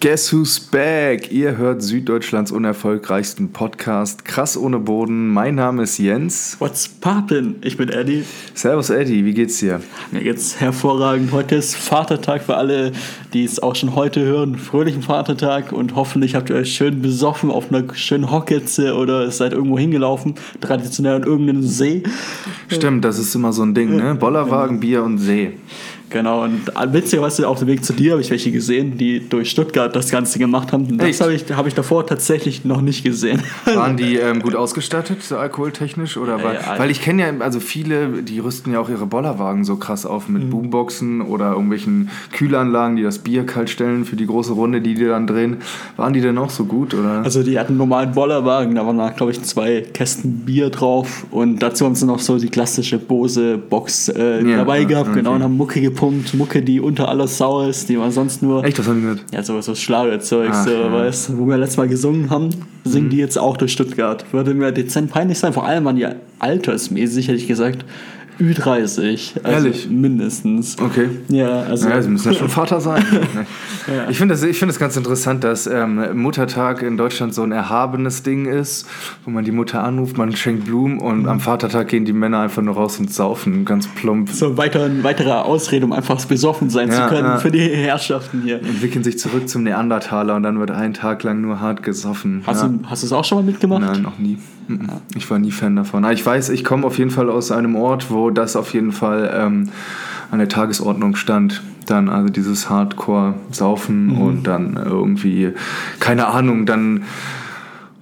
Guess Who's Back? Ihr hört Süddeutschlands unerfolgreichsten Podcast Krass ohne Boden. Mein Name ist Jens. What's poppin'? Ich bin Eddie. Servus Eddie, wie geht's dir? Mir geht's hervorragend. Heute ist Vatertag für alle, die es auch schon heute hören. Fröhlichen Vatertag und hoffentlich habt ihr euch schön besoffen auf einer schönen Hocketze oder seid irgendwo hingelaufen, traditionell an irgendeinem See. Stimmt, das ist immer so ein Ding, ne? Bollerwagen, Bier und See. Genau, und witzigerweise auf dem Weg zu dir habe ich welche gesehen, die durch Stuttgart das Ganze gemacht haben. Das habe ich, hab ich davor tatsächlich noch nicht gesehen. Waren die ähm, gut ausgestattet, so alkoholtechnisch? Oder weil, ja, weil ich kenne ja, also viele, die rüsten ja auch ihre Bollerwagen so krass auf mit mhm. Boomboxen oder irgendwelchen Kühlanlagen, die das Bier kalt stellen für die große Runde, die die dann drehen. Waren die denn auch so gut? Oder? Also die hatten einen normalen Bollerwagen, da waren, glaube ich, zwei Kästen Bier drauf und dazu haben sie noch so die klassische Bose-Box äh, ja, dabei gehabt, okay. genau, und haben Mucke Punkt Mucke, die unter aller Sau ist, die man sonst nur. Echt, was haben die gehört? Ja, so, so Schlagerzeug, so, ja. weißt wo wir letztes Mal gesungen haben, singen mhm. die jetzt auch durch Stuttgart. Würde mir dezent peinlich sein, vor allem waren die altersmäßig, hätte ich gesagt, Ü30. Also Ehrlich? Mindestens. Okay. Ja, also. Ja, sie müssen ja schon Vater sein. ja. Ich finde es find ganz interessant, dass ähm, Muttertag in Deutschland so ein erhabenes Ding ist, wo man die Mutter anruft, man schenkt Blumen und mhm. am Vatertag gehen die Männer einfach nur raus und saufen, ganz plump. So weiter, eine weitere Ausrede, um einfach besoffen sein ja, zu können ja. für die Herrschaften hier. Entwickeln sich zurück zum Neandertaler und dann wird ein Tag lang nur hart gesoffen. Hast du es auch schon mal mitgemacht? Nein, noch nie. Ich war nie Fan davon. Ich weiß, ich komme auf jeden Fall aus einem Ort, wo das auf jeden Fall ähm, an der Tagesordnung stand. Dann also dieses Hardcore-Saufen mhm. und dann irgendwie, keine Ahnung, dann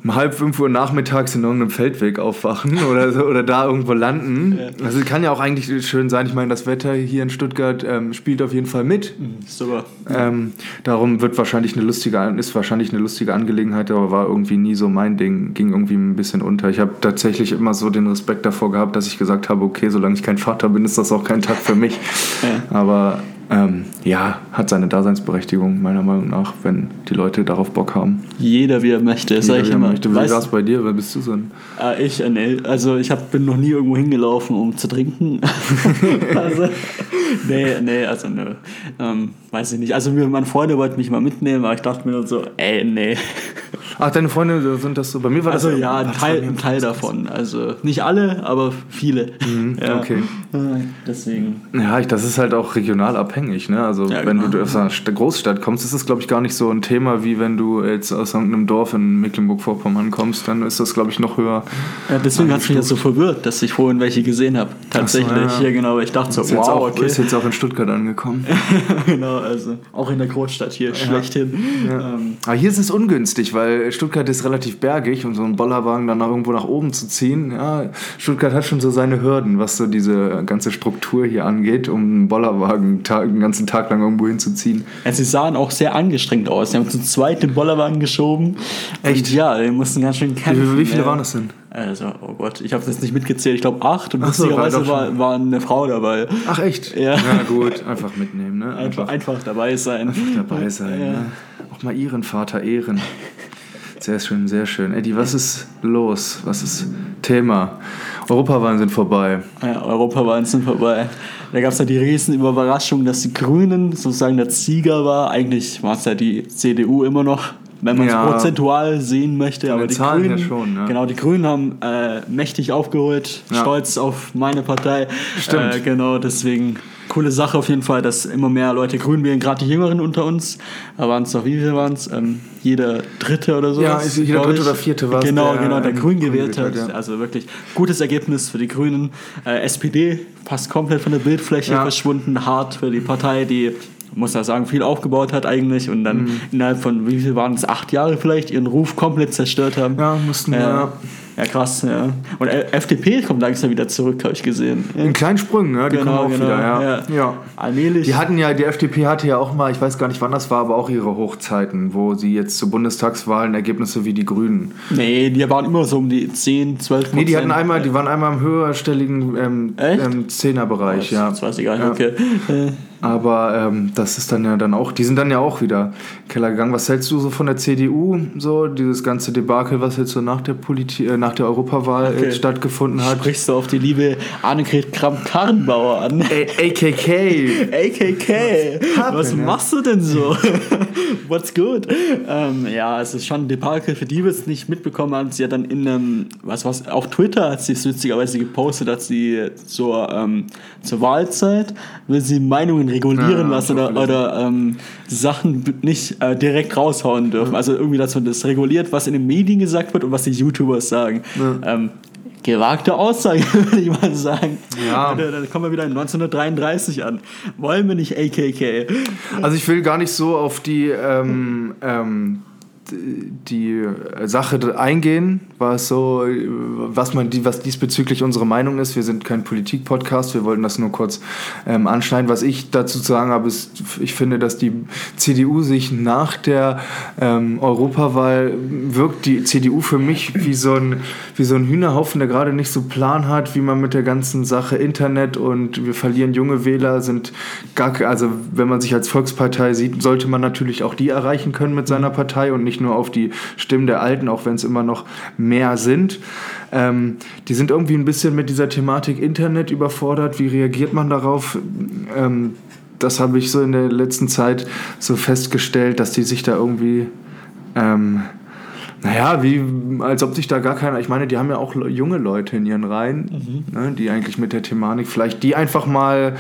um halb fünf Uhr nachmittags in irgendeinem Feldweg aufwachen oder, so, oder da irgendwo landen. Ja. Also kann ja auch eigentlich schön sein. Ich meine, das Wetter hier in Stuttgart ähm, spielt auf jeden Fall mit. Mhm, super. Ähm, darum wird wahrscheinlich eine lustige, ist wahrscheinlich eine lustige Angelegenheit, aber war irgendwie nie so mein Ding. Ging irgendwie ein bisschen unter. Ich habe tatsächlich immer so den Respekt davor gehabt, dass ich gesagt habe, okay, solange ich kein Vater bin, ist das auch kein Tag für mich. Ja. Aber ähm, ja, hat seine Daseinsberechtigung, meiner Meinung nach, wenn die Leute darauf Bock haben. Jeder, wie er möchte, sag ich immer. Möchte. Wie war es bei dir? Wer bist du so ein? Äh, ich, nee, also ich hab, bin noch nie irgendwo hingelaufen, um zu trinken. also, nee, nee, also nö. Ähm, weiß ich nicht. Also meine Freunde wollten mich mal mitnehmen, aber ich dachte mir so, ey, nee. Ach, deine Freunde sind das so? Bei mir war also, das ja, ein Teil, ein Teil davon. Also nicht alle, aber viele. Mhm, ja. Okay. Deswegen. Ja, ich, das ist halt auch regional abhängig. Ne? Also ja, wenn genau. du aus einer Großstadt kommst, ist das, glaube ich, gar nicht so ein Thema, wie wenn du jetzt aus irgendeinem Dorf in Mecklenburg-Vorpommern kommst. Dann ist das, glaube ich, noch höher. Ja, deswegen hat es mich jetzt so verwirrt, dass ich vorhin welche gesehen habe. Tatsächlich. So, ja. ja. genau. Ich dachte so, wow, auch, okay. Ist jetzt auch in Stuttgart angekommen. genau, also auch in der Großstadt hier, schlechthin. Ähm. Aber hier ist es ungünstig, weil Stuttgart ist relativ bergig und so einen Bollerwagen dann irgendwo nach oben zu ziehen, ja, Stuttgart hat schon so seine Hürden, was so diese ganze Struktur hier angeht, um einen Bollerwagen den ganzen Tag lang irgendwo hinzuziehen. Ja, sie sahen auch sehr angestrengt aus. Sie haben zu zweit den Bollerwagen geschoben. Echt? ja, die mussten ganz schön kämpfen. Wie, wie viele ja. waren das denn? Also, oh Gott, ich habe das nicht mitgezählt. Ich glaube acht und lustigerweise so, war, war eine Frau dabei. Ach echt? Ja. Na gut, einfach mitnehmen, ne? Einfach, einfach, einfach dabei sein. Einfach dabei sein, ja. ne? Auch mal ihren Vater ehren. Sehr schön, sehr schön. Eddie, was ist los? Was ist Thema? Europawahlen sind vorbei. Ja, Europawahlen sind vorbei. Da gab es ja die riesen Überraschung, dass die Grünen sozusagen der Sieger war. Eigentlich war es ja die CDU immer noch, wenn man es ja, prozentual sehen möchte. Aber die Zahlen Grünen, ja schon, ne? genau, die Grünen haben äh, mächtig aufgeholt, ja. stolz auf meine Partei. Stimmt. Äh, genau, deswegen coole Sache auf jeden Fall, dass immer mehr Leute grün wählen, gerade die Jüngeren unter uns. Da waren es noch, wie viele waren es? Ähm, jeder Dritte oder so. Ja, jeder Dritte oder Vierte war es. Genau, der, genau, der Grün gewählt hat. Ja. Also wirklich gutes Ergebnis für die Grünen. Äh, SPD fast komplett von der Bildfläche ja. verschwunden, hart für die Partei, die muss ja sagen, viel aufgebaut hat eigentlich und dann mhm. innerhalb von, wie viel waren es, acht Jahre vielleicht, ihren Ruf komplett zerstört haben. Ja, mussten wir. Ja. Ja, krass, ja. Und FDP kommt langsam wieder zurück, habe ich gesehen. In kleinen Sprüngen, ne? Die genau, kommen auch genau, wieder, ja. ja. ja. Allmählich. Die hatten ja, die FDP hatte ja auch mal, ich weiß gar nicht wann das war, aber auch ihre Hochzeiten, wo sie jetzt zu Bundestagswahlen Ergebnisse wie die Grünen. Nee, die waren immer so um die 10, 12 Prozent. Nee, die hatten einmal, die waren einmal im höherstelligen ähm, ähm, Zehnerbereich, ja. Das weiß ich gar nicht, okay. Aber ähm, das ist dann ja dann auch, die sind dann ja auch wieder Keller gegangen. Was hältst du so von der CDU, so dieses ganze Debakel, was jetzt so nach der Politik, äh, nach der Europawahl okay. stattgefunden hat? Sprichst du auf die liebe Annegret Kramp-Karrenbauer an? A AKK. AKK. Was machst du denn so? What's good? Ähm, ja, es ist schon ein Debakel, für die wir es nicht mitbekommen haben. Sie hat dann in einem, was was, auf Twitter hat sie es witzigerweise gepostet, dass sie zur, ähm, zur Wahlzeit will sie Meinungen regulieren ja, lassen oder, oder ähm, Sachen nicht äh, direkt raushauen dürfen. Ja. Also irgendwie, dass man das reguliert, was in den Medien gesagt wird und was die YouTubers sagen. Ja. Ähm, gewagte Aussage, würde ich mal sagen. Ja. Da, da, kommen wir wieder in 1933 an. Wollen wir nicht AKK? Also ich will gar nicht so auf die ähm, ähm, die Sache eingehen, was so, was man die, was diesbezüglich unsere Meinung ist. Wir sind kein Politik-Podcast, wir wollten das nur kurz ähm, anschneiden. Was ich dazu zu sagen habe, ist, ich finde, dass die CDU sich nach der ähm, Europawahl wirkt die CDU für mich wie so ein, wie so ein Hühnerhaufen, der gerade nicht so Plan hat, wie man mit der ganzen Sache Internet und wir verlieren junge Wähler, sind gar, also wenn man sich als Volkspartei sieht, sollte man natürlich auch die erreichen können mit seiner Partei und nicht nicht nur auf die Stimmen der Alten, auch wenn es immer noch mehr sind. Ähm, die sind irgendwie ein bisschen mit dieser Thematik Internet überfordert. Wie reagiert man darauf? Ähm, das habe ich so in der letzten Zeit so festgestellt, dass die sich da irgendwie, ähm, naja, wie, als ob sich da gar keiner, ich meine, die haben ja auch junge Leute in ihren Reihen, mhm. ne, die eigentlich mit der Thematik vielleicht die einfach mal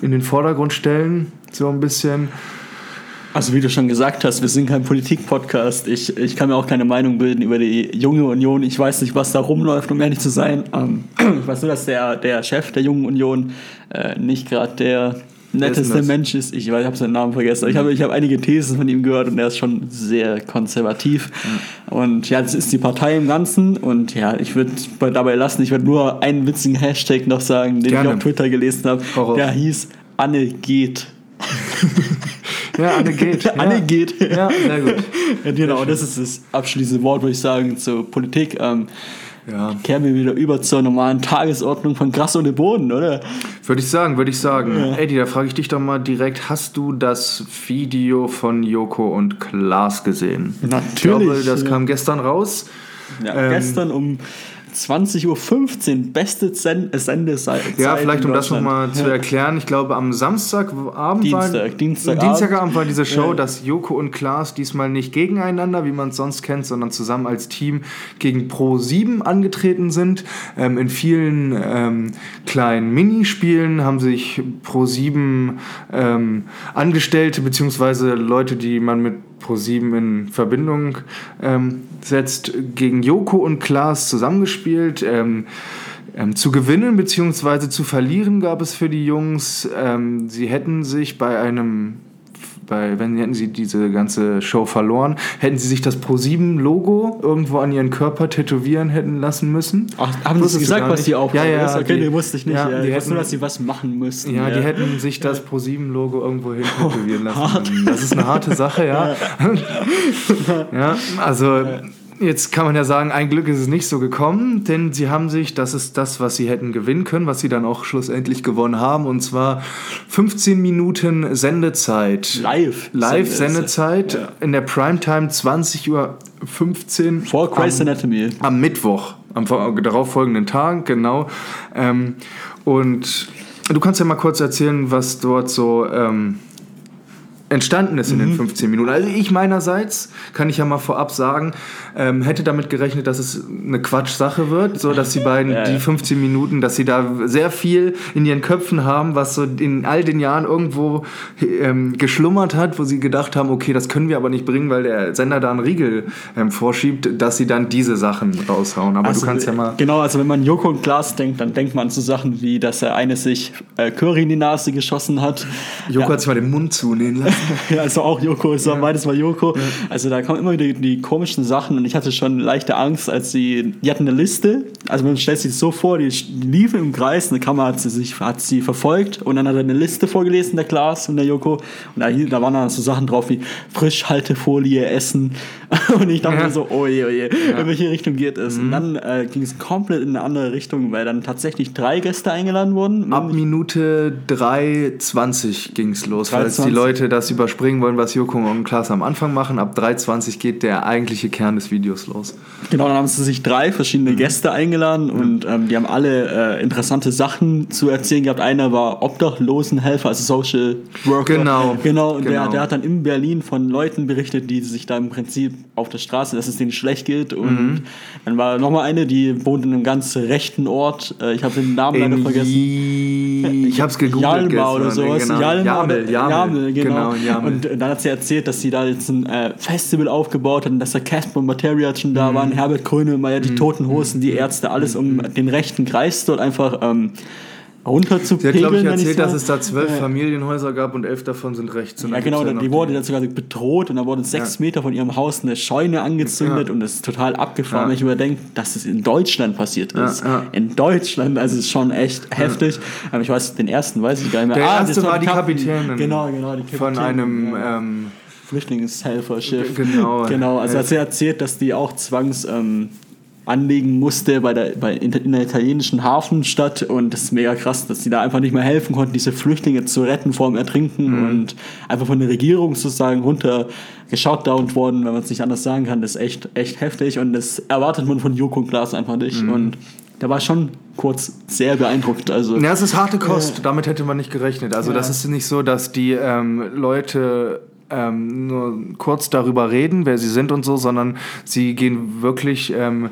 in den Vordergrund stellen, so ein bisschen. Also wie du schon gesagt hast, wir sind kein Politik-Podcast. Ich, ich kann mir auch keine Meinung bilden über die junge Union. Ich weiß nicht, was da rumläuft, um ehrlich zu sein. Ähm, ich weiß nur, dass der, der Chef der jungen Union äh, nicht gerade der netteste Mensch ist. Ich, ich habe seinen Namen vergessen. Ich habe ich hab einige Thesen von ihm gehört und er ist schon sehr konservativ. Mhm. Und ja, das ist die Partei im Ganzen. Und ja, ich würde dabei lassen. Ich würde nur einen witzigen Hashtag noch sagen, den Gerne. ich auf Twitter gelesen habe. Der hieß Anne geht. Ja, Anne geht. Ja. Anne geht. Ja, sehr gut. Ja, genau, das ist das abschließende Wort, würde ich sagen, zur Politik. Ähm, ja. Kehren wir wieder über zur normalen Tagesordnung von Gras und Boden, oder? Würde ich sagen, würde ich sagen. Ja. Eddie, da frage ich dich doch mal direkt, hast du das Video von Joko und Klaas gesehen? Natürlich. Ich glaube, das ja. kam gestern raus. Ja, ähm, gestern um 20.15 Uhr, beste Sendezeit. Ja, vielleicht um das nochmal zu erklären. Ich glaube, am Samstagabend Dienstag, war, Dienstagabend. Dienstagabend war diese Show, ja. dass Joko und Klaas diesmal nicht gegeneinander, wie man es sonst kennt, sondern zusammen als Team gegen Pro 7 angetreten sind. Ähm, in vielen ähm, kleinen Minispielen haben sich Pro 7 ähm, Angestellte bzw. Leute, die man mit Pro7 in Verbindung ähm, setzt, gegen Joko und Klaas zusammengespielt. Ähm, ähm, zu gewinnen bzw. zu verlieren gab es für die Jungs. Ähm, sie hätten sich bei einem bei, wenn hätten sie diese ganze Show verloren, hätten sie sich das Pro7-Logo irgendwo an ihren Körper tätowieren hätten lassen müssen. Ach, haben sie gesagt, was die auch ja, ja, ist? Okay, die, nee, wusste ich nicht. Ja, ja. Die ich wusste nur, dass sie was machen müssten. Ja, ja. die hätten sich das Pro7-Logo irgendwo hin tätowieren lassen. Hart. Das ist eine harte Sache, ja. ja, also Jetzt kann man ja sagen, ein Glück ist es nicht so gekommen, denn sie haben sich, das ist das, was sie hätten gewinnen können, was sie dann auch schlussendlich gewonnen haben, und zwar 15 Minuten Sendezeit. Live. Live-Sendezeit ja. in der Primetime 20 Uhr 15. Vor Grey's Anatomy. Am Mittwoch, am darauffolgenden Tag, genau. Ähm, und du kannst ja mal kurz erzählen, was dort so ähm, entstanden ist in mhm. den 15 Minuten. Also ich meinerseits, kann ich ja mal vorab sagen, ähm, hätte damit gerechnet, dass es eine Quatsch-Sache wird, so dass die beiden ja, die 15 Minuten, dass sie da sehr viel in ihren Köpfen haben, was so in all den Jahren irgendwo ähm, geschlummert hat, wo sie gedacht haben, okay, das können wir aber nicht bringen, weil der Sender da einen Riegel ähm, vorschiebt, dass sie dann diese Sachen raushauen. Aber also, du kannst ja mal... Genau, also wenn man Joko und Glas denkt, dann denkt man zu Sachen wie, dass er eine sich äh, Curry in die Nase geschossen hat. Joko ja. hat sich mal den Mund zunähen lassen. Ja, also auch Joko, es war ja. beides mal Joko. Ja. Also da kommen immer wieder die, die, komischen Sachen und ich hatte schon leichte Angst, als sie, die hatten eine Liste, also man stellt sich so vor, die, die liefen im Kreis, eine Kamera hat sie, sich, hat sie verfolgt und dann hat er eine Liste vorgelesen, der Klaas und der Joko und da, da waren dann so Sachen drauf wie Frischhaltefolie, Essen und ich dachte ja. so, oh je, oh je, in welche Richtung geht es? Mhm. Und dann äh, ging es komplett in eine andere Richtung, weil dann tatsächlich drei Gäste eingeladen wurden. Ab Minute 3.20 ging es los, 3, falls die Leute das überspringen wollen, was Joko und Klaas am Anfang machen. Ab 3.20 geht der eigentliche Kern des Videos los. Genau, dann haben sie sich drei verschiedene mhm. Gäste eingeladen und ähm, die haben alle äh, interessante Sachen zu erzählen gehabt. Einer war Obdachlosenhelfer, also Social Worker. Genau. Genau, und genau. Der, der hat dann in Berlin von Leuten berichtet, die sich da im Prinzip auf der Straße, dass es denen schlecht geht. Und mhm. dann war nochmal eine, die wohnt in einem ganz rechten Ort. Äh, ich habe den Namen leider vergessen. Ich habe es gegoogelt. Jalma oder sowas. Genau. Jalma Jamel, Jamel, Jamel, genau. genau Jamel. Und dann hat sie erzählt, dass sie da jetzt ein äh, Festival aufgebaut hat, dass der Casper Materia schon da mhm. waren, Herbert Grönemeyer, die mhm. Toten Hosen, die Ärzte, alles um mhm. den rechten Kreis dort einfach ähm, runterzupegeln. Sie hat, glaube ich, erzählt, dass es da zwölf äh, Familienhäuser gab und elf davon sind rechts. Ja, genau, die wurde dann sogar bedroht und da wurde sechs ja. Meter von ihrem Haus eine Scheune angezündet ja. und das ist total abgefahren, ja. wenn ich überdenke, dass es in Deutschland passiert ist. In Deutschland, also es ist schon echt heftig. Aber ich weiß, den ersten weiß ich gar nicht mehr. Der ah, erste war die Kapitänin. Genau, genau, die Kapitänin. Von einem... Ähm, Flüchtlingshelferschiff. Genau. Genau, also hat sie erzählt, dass die auch zwangs... Ähm, anlegen musste bei der, bei, in, der italienischen Hafenstadt und das ist mega krass, dass sie da einfach nicht mehr helfen konnten, diese Flüchtlinge zu retten vor dem Ertrinken mhm. und einfach von der Regierung sozusagen runter geschautdownt worden, wenn man es nicht anders sagen kann, das ist echt, echt heftig und das erwartet man von Joko und Klaas einfach nicht mhm. und der war schon kurz sehr beeindruckt. Also, ja, es ist harte Kost, äh, damit hätte man nicht gerechnet. Also ja. das ist nicht so, dass die ähm, Leute ähm, nur kurz darüber reden, wer sie sind und so, sondern sie gehen wirklich ähm,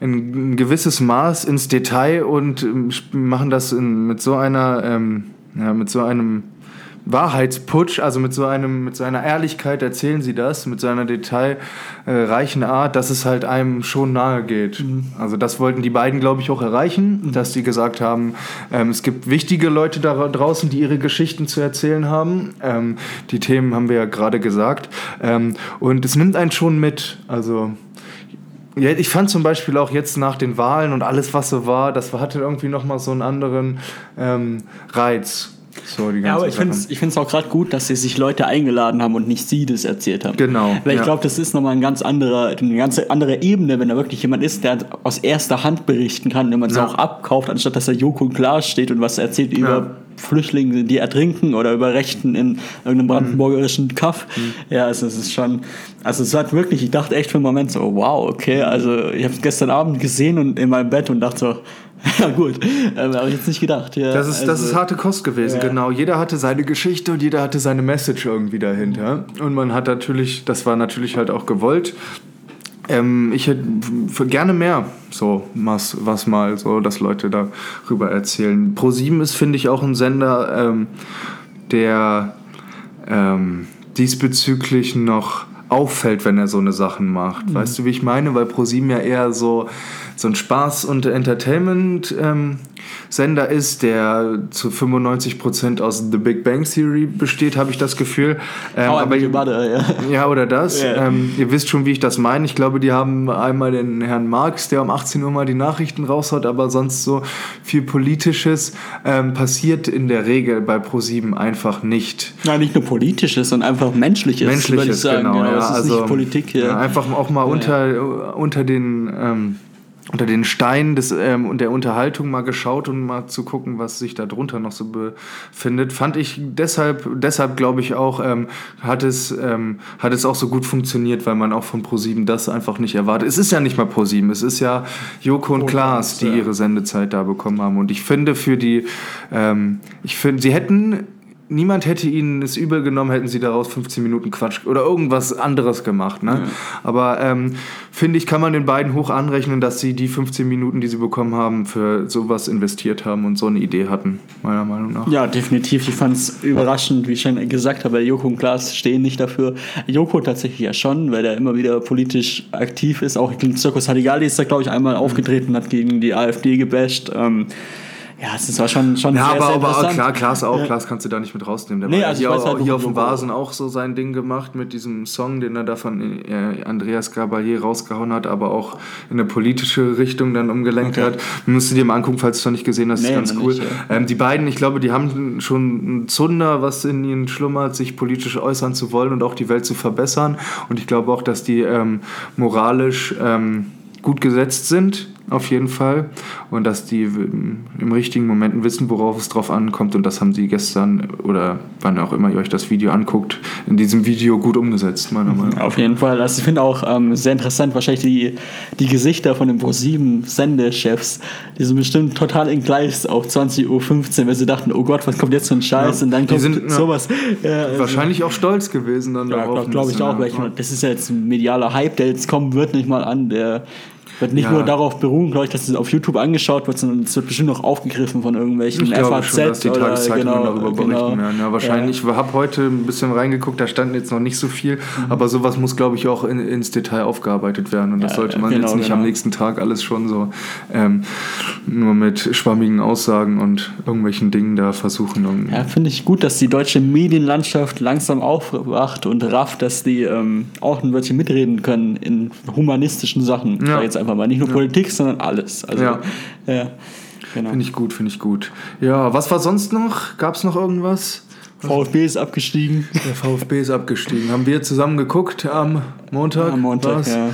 in ein gewisses Maß ins Detail und ähm, machen das in, mit so einer, ähm, ja, mit so einem Wahrheitsputsch, also mit so einem, mit so einer Ehrlichkeit erzählen sie das, mit so einer detailreichen Art, dass es halt einem schon nahe geht. Mhm. Also das wollten die beiden, glaube ich, auch erreichen, mhm. dass sie gesagt haben, ähm, es gibt wichtige Leute da draußen, die ihre Geschichten zu erzählen haben. Ähm, die Themen haben wir ja gerade gesagt. Ähm, und es nimmt einen schon mit. Also ich fand zum Beispiel auch jetzt nach den Wahlen und alles, was so war, das hatte irgendwie nochmal so einen anderen ähm, Reiz. So, ja, aber ich finde es auch gerade gut, dass sie sich Leute eingeladen haben und nicht sie das erzählt haben. Genau. Weil ich ja. glaube, das ist nochmal ein ganz anderer, eine ganz andere Ebene, wenn da wirklich jemand ist, der aus erster Hand berichten kann, wenn man es ja. auch abkauft, anstatt dass er Joko und Klaas steht und was erzählt über Flüchtlinge, die ertrinken oder über Rechten in irgendeinem brandenburgerischen Kaff. Mhm. Ja, also es ist schon, also es hat wirklich, ich dachte echt für einen Moment so, wow, okay, also ich habe es gestern Abend gesehen und in meinem Bett und dachte so, ja, gut. Ähm, habe ich jetzt nicht gedacht. Ja, das, ist, also, das ist harte Kost gewesen, ja. genau. Jeder hatte seine Geschichte und jeder hatte seine Message irgendwie dahinter. Und man hat natürlich, das war natürlich halt auch gewollt. Ähm, ich hätte gerne mehr, so was, was mal so, dass Leute darüber erzählen. Pro7 ist, finde ich, auch ein Sender, ähm, der ähm, diesbezüglich noch auffällt, wenn er so eine Sachen macht. Mhm. Weißt du, wie ich meine? Weil ProSieben ja eher so, so ein Spaß- und Entertainment ähm, Sender ist, der zu 95% aus The Big Bang Theory besteht, habe ich das Gefühl. Ähm, aber ihr, ja. ja, oder das. Yeah. Ähm, ihr wisst schon, wie ich das meine. Ich glaube, die haben einmal den Herrn Marx, der um 18 Uhr mal die Nachrichten raushaut, aber sonst so viel Politisches ähm, passiert in der Regel bei Pro7 einfach nicht. Nein, nicht nur Politisches, sondern einfach Menschliches. Menschliches, genau. genau ja, also, Politik. Ja. einfach auch mal unter, unter den ähm, unter den Steinen des, ähm, der Unterhaltung mal geschaut und mal zu gucken, was sich da drunter noch so befindet. Fand ich deshalb, deshalb glaube ich auch, ähm, hat, es, ähm, hat es auch so gut funktioniert, weil man auch von ProSieben das einfach nicht erwartet. Es ist ja nicht mal ProSieben, es ist ja Joko und Klaas, die ihre Sendezeit da bekommen haben. Und ich finde für die, ähm, ich finde, sie hätten niemand hätte ihnen es übel genommen, hätten sie daraus 15 Minuten Quatsch oder irgendwas anderes gemacht. Ne? Ja. Aber ähm, finde ich, kann man den beiden hoch anrechnen, dass sie die 15 Minuten, die sie bekommen haben, für sowas investiert haben und so eine Idee hatten, meiner Meinung nach. Ja, definitiv. Ich fand es überraschend, wie ich schon gesagt habe, Joko und Klaas stehen nicht dafür. Joko tatsächlich ja schon, weil er immer wieder politisch aktiv ist. Auch im Zirkus Hadigali ist er, glaube ich, einmal aufgetreten, hat gegen die AfD gebasht. Ähm, Ja, es war schon, schon ja, sehr, aber, sehr aber auch interessant. klar, Klaas auch, Ja. Klaas kannst du da nicht mit rausnehmen. Der Nee, also hier, weiß auch, halt, hier auf dem Vasen auch so sein Ding gemacht mit diesem Song, den er da von äh, Andreas Gabalier rausgehauen hat, aber auch in eine politische Richtung dann umgelenkt Okay. hat. Musst du dir mal angucken, falls du es noch nicht gesehen hast, Nee, ist ganz cool. nicht, ja. ähm, die beiden, ich glaube, die haben schon ein Zunder, was in ihnen schlummert, sich politisch äußern zu wollen und auch die Welt zu verbessern. Und ich glaube auch, dass die ähm, moralisch ähm, gut gesetzt sind, auf jeden Fall. Und dass die im richtigen Momenten wissen, worauf es drauf ankommt. Und das haben sie gestern oder wann auch immer ihr euch das Video anguckt, in diesem Video gut umgesetzt, meiner Meinung nach. Auf jeden Fall. Also ich finde auch ähm, sehr interessant, wahrscheinlich die, die Gesichter von den ProSieben Sendechefs, die sind bestimmt total entgleist auf 20.15 Uhr, weil sie dachten, oh Gott, was kommt jetzt für ein Scheiß? Ja, und dann kommt sind, sowas. Ja, also- Wahrscheinlich auch stolz gewesen dann Ja, darauf. glaube glaub ich auch. Ja. das ist ja jetzt ein medialer Hype, der jetzt kommen wird, nicht mal an. Der wird nicht Ja. nur darauf beruhen, glaube ich, dass es auf YouTube angeschaut wird, sondern es wird bestimmt noch aufgegriffen von irgendwelchen Ich glaube FAZ schon, dass die oder Tageszeitungen genau, darüber berichten genau. werden. Ja, wahrscheinlich. Ich habe heute ein bisschen reingeguckt, da stand jetzt noch nicht so viel, aber sowas muss, glaube ich, auch in, ins Detail aufgearbeitet werden. Und das Ja, sollte man genau, jetzt nicht genau. am nächsten Tag alles schon so ähm, nur mit schwammigen Aussagen und irgendwelchen Dingen da versuchen. irgendwie- Ja, finde ich gut, dass die deutsche Medienlandschaft langsam aufwacht und rafft, dass die ähm, auch ein Wörtchen mitreden können in humanistischen Sachen. Ja. Ja. Jetzt einfach mal nicht nur Politik, sondern alles. Also, Ja. ja. genau. Finde ich gut, finde ich gut. Ja, was war sonst noch? Gab es noch irgendwas? VfB ist abgestiegen. Der VfB ist abgestiegen. Haben wir zusammen geguckt am Montag? Am Montag, war's? ja.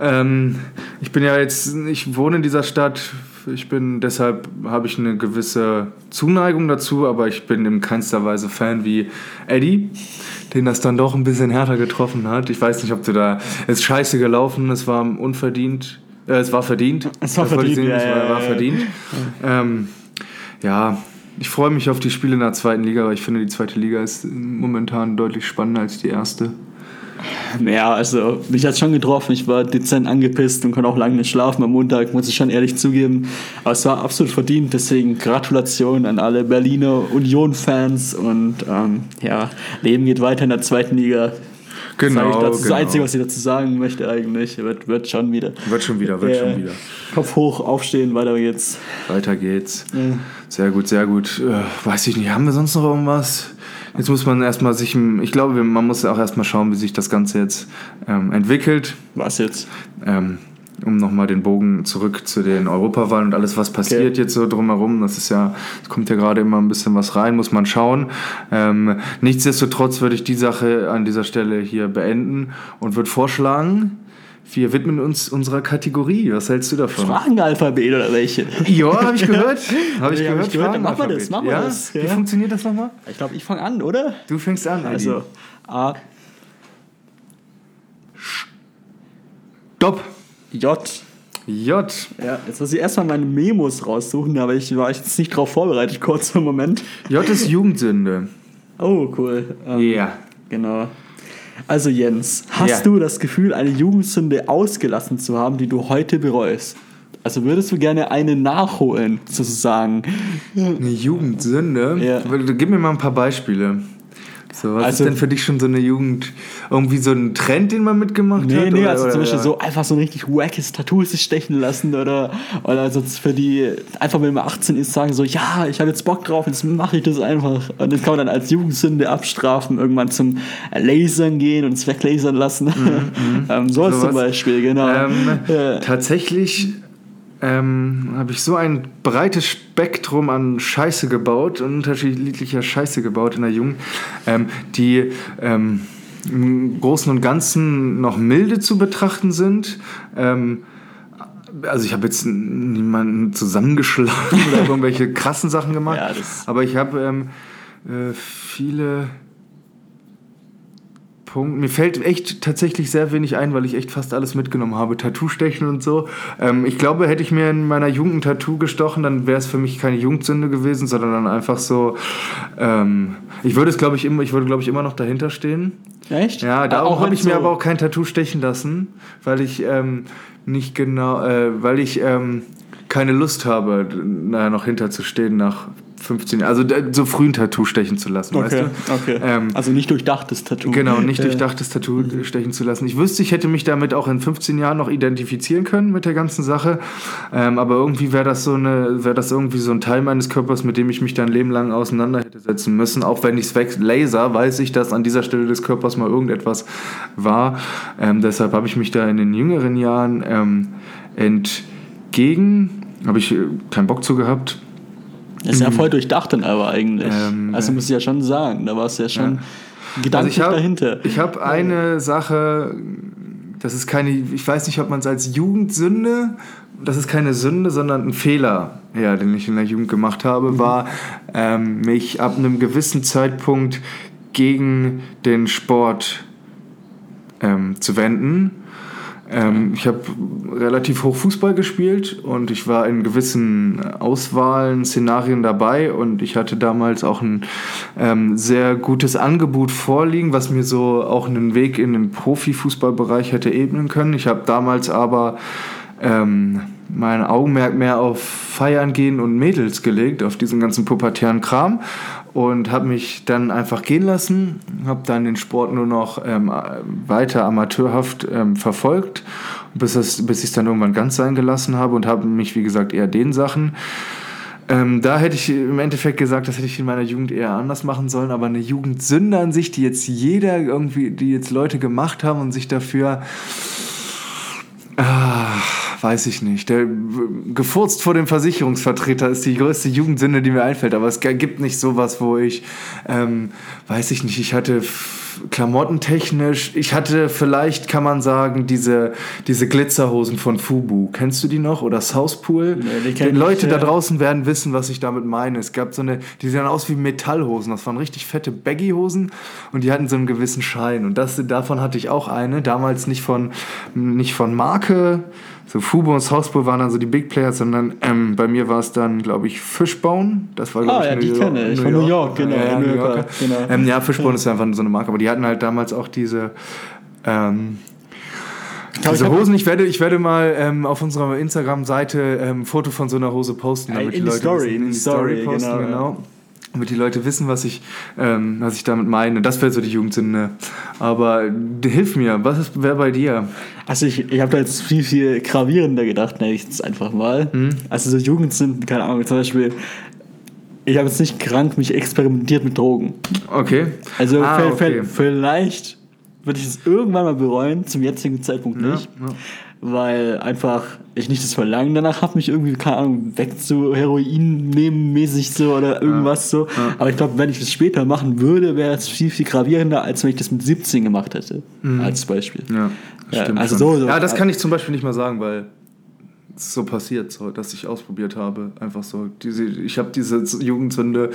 Ähm, ich bin ja jetzt, ich wohne in dieser Stadt. Ich bin deshalb habe ich eine gewisse Zuneigung dazu, aber ich bin in keinster Weise Fan wie Eddie, den das dann doch ein bisschen härter getroffen hat. Ich weiß nicht, ob du da es ist scheiße gelaufen, es war unverdient, äh, es war verdient. Es war Das verdient, sehen, ja, es war, ja, war ja. verdient. Ähm, ja, ich freue mich auf die Spiele in der zweiten Liga, aber ich finde, die zweite Liga ist momentan deutlich spannender als die erste. Ja, also mich hat schon getroffen. Ich war dezent angepisst und konnte auch lange nicht schlafen am Montag, muss ich schon ehrlich zugeben. Aber es war absolut verdient, deswegen Gratulation an alle Berliner Union-Fans und ähm, ja, Leben geht weiter in der zweiten Liga. Genau, das ist genau. das Einzige, was ich dazu sagen möchte eigentlich. Wird, wird schon wieder. Wird schon wieder, wird Ja. schon wieder. Kopf hoch, aufstehen, weiter geht's. Weiter geht's. Sehr gut, sehr gut. Äh, weiß ich nicht, haben wir sonst noch irgendwas? Jetzt muss man erstmal sich, ich glaube, man muss auch erstmal schauen, wie sich das Ganze jetzt ähm, entwickelt. Was jetzt? Ähm, um nochmal den Bogen zurück zu den Europawahlen und alles, was passiert jetzt so drumherum. Das ist ja, es kommt ja gerade immer ein bisschen was rein, muss man schauen. Ähm, nichtsdestotrotz würde ich die Sache an dieser Stelle hier beenden und würde vorschlagen, wir widmen uns unserer Kategorie. Was hältst du davon? Fragenalphabet oder welche? Ja, habe ich gehört. Habe ich Ja, hab gehört. ich gehört. Dann machen wir das, machen wir ja? das, Wie ja. funktioniert das nochmal? Ich glaube, ich fange an, oder? Du fängst an. Eddie. Also A, Stopp. J. J. Ja, jetzt muss ich erstmal meine Memos raussuchen, aber ich war jetzt nicht drauf vorbereitet, kurz im Moment. J ist Jugendsünde. Oh, cool. Ähm, Ja. Genau. Also Jens, hast Ja. du das Gefühl, eine Jugendsünde ausgelassen zu haben, die du heute bereust? Also würdest du gerne eine nachholen, sozusagen? Eine Jugendsünde? Ja. Gib mir mal ein paar Beispiele. So, was Also- ist denn für dich schon so eine Jugend? Irgendwie so ein Trend, den man mitgemacht Nee, hat? nee, oder, also oder, zum Beispiel oder? so einfach so ein richtig wackes Tattoo sich stechen lassen oder, oder sonst für die, einfach wenn man 18 ist, sagen so, ja, ich habe jetzt Bock drauf, jetzt mache ich das einfach. Und das kann man dann als Jugendsünde abstrafen, irgendwann zum Lasern gehen und es weglasern lassen. ähm, so ist zum. Beispiel, genau. Ähm, Ja. Tatsächlich ähm, habe ich so ein breites Spektrum an Scheiße gebaut unterschiedlicher Scheiße gebaut in der Jugend, ähm, die ähm, im Großen und Ganzen noch milde zu betrachten sind. Ähm, also ich habe jetzt niemanden zusammengeschlagen oder irgendwelche krassen Sachen gemacht, Ja, aber ich habe ähm, äh, viele Punkt. Mir fällt echt tatsächlich sehr wenig ein, weil ich echt fast alles mitgenommen habe. Tattoo-Stechen und so. Ähm, ich glaube, hätte ich mir in meiner Jugend ein Tattoo gestochen, dann wäre es für mich keine Jugendsünde gewesen, sondern dann einfach so. Ähm, ich würde es, glaube ich, immer, ich würde, glaube ich, immer noch dahinter stehen. Echt? Ja, darum habe ich so- mir aber auch kein Tattoo stechen lassen, weil ich ähm, nicht genau, äh, weil ich ähm, keine Lust habe, nachher noch hinterzustehen nach 15, also so früh ein Tattoo stechen zu lassen, okay, weißt du? Okay. Ähm, also nicht durchdachtes Tattoo. Genau, nicht durchdachtes Tattoo mhm. stechen zu lassen. Ich wüsste, ich hätte mich damit auch in 15 Jahren noch identifizieren können mit der ganzen Sache. Ähm, aber irgendwie wäre das so eine, wäre das irgendwie so ein Teil meines Körpers, mit dem ich mich dann ein Leben lang auseinander hätte setzen müssen. Auch wenn ich es weg laser, weiß ich, dass an dieser Stelle des Körpers mal irgendetwas war. Ähm, deshalb habe ich mich da in den jüngeren Jahren ähm, entgegen, habe ich äh, keinen Bock zu gehabt das ist ja mhm. voll durchdacht dann aber eigentlich. Ähm, also muss ich ja schon sagen, da war es ja schon ja. gedanklich also ich hab, dahinter. Ich habe eine Sache, das ist keine, ich weiß nicht, ob man es als Jugendsünde, das ist keine Sünde, sondern ein Fehler, ja, den ich in der Jugend gemacht habe, mhm. war, ähm, mich ab einem gewissen Zeitpunkt gegen den Sport ähm, zu wenden ähm, ich habe relativ hoch Fußball gespielt und ich war in gewissen Auswahlen, Szenarien dabei und ich hatte damals auch ein ähm, sehr gutes Angebot vorliegen, was mir so auch einen Weg in den Profifußballbereich hätte ebnen können. Ich habe damals aber ähm, mein Augenmerk mehr auf Feiern gehen und Mädels gelegt, auf diesen ganzen pubertären Kram und habe mich dann einfach gehen lassen, habe dann den Sport nur noch ähm, weiter amateurhaft ähm, verfolgt, bis, bis ich es dann irgendwann ganz sein gelassen habe und habe mich, wie gesagt, eher den Sachen. Ähm, da hätte ich im Endeffekt gesagt, das hätte ich in meiner Jugend eher anders machen sollen, aber eine Jugendsünde an sich, die jetzt jeder irgendwie, die jetzt Leute gemacht haben und sich dafür. Ah, weiß ich nicht. Der gefurzt vor dem Versicherungsvertreter ist die größte Jugendsünde, die mir einfällt. Aber es gibt nicht sowas, wo ich, ähm, weiß ich nicht, ich hatte klamottentechnisch, ich hatte vielleicht, kann man sagen, diese, diese Glitzerhosen von Fubu. Kennst du die noch? Oder Southpool? Nee, die Leute ich, ja. da draußen werden wissen, was ich damit meine. Es gab so eine, die sahen aus wie Metallhosen. Das waren richtig fette Baggy-Hosen und die hatten so einen gewissen Schein. Und das, davon hatte ich auch eine. Damals nicht von, nicht von Marke, so Fubo und Southpool waren dann so die Big Players, sondern ähm, bei mir war es dann, glaube ich, Fishbone. Das war, glaube ah, ich, ja, die kenne ich. Von New York, genau. Ja, New Yorker. Genau. Ähm, ja, Fishbone ja. ist einfach so eine Marke, aber die hatten halt damals auch diese. Ähm, diese Hosen, ich werde, ich werde mal ähm, auf unserer Instagram-Seite ein ähm, Foto von so einer Hose posten, damit in die, die Leute Story, wissen, in die Story, Story posten, genau. genau damit die Leute wissen, was ich, ähm, was ich damit meine. Das wäre so die Jugendsünde. Aber hilf mir, was wäre bei dir? Also ich, ich habe da jetzt viel, viel gravierender gedacht, nenne ich es einfach mal. Hm? Also so Jugendsünden, keine Ahnung, zum Beispiel, ich habe jetzt nicht krank mich experimentiert mit Drogen. Okay. Also ah, okay. vielleicht würde ich es irgendwann mal bereuen, zum jetzigen Zeitpunkt nicht. Ja, ja weil einfach ich nicht das Verlangen danach habe, mich irgendwie, keine Ahnung, weg zu Heroin nehmen mäßig so oder irgendwas ja. so. Ja. Aber ich glaube, wenn ich das später machen würde, wäre es viel, viel gravierender, als wenn ich das mit 17 gemacht hätte. Mhm. Als Beispiel. Ja, ja stimmt. Also so, so, ja, das kann ich zum Beispiel nicht mal sagen, weil es so passiert, so, dass ich ausprobiert habe. Einfach so. Diese, ich habe diese Jugendsünde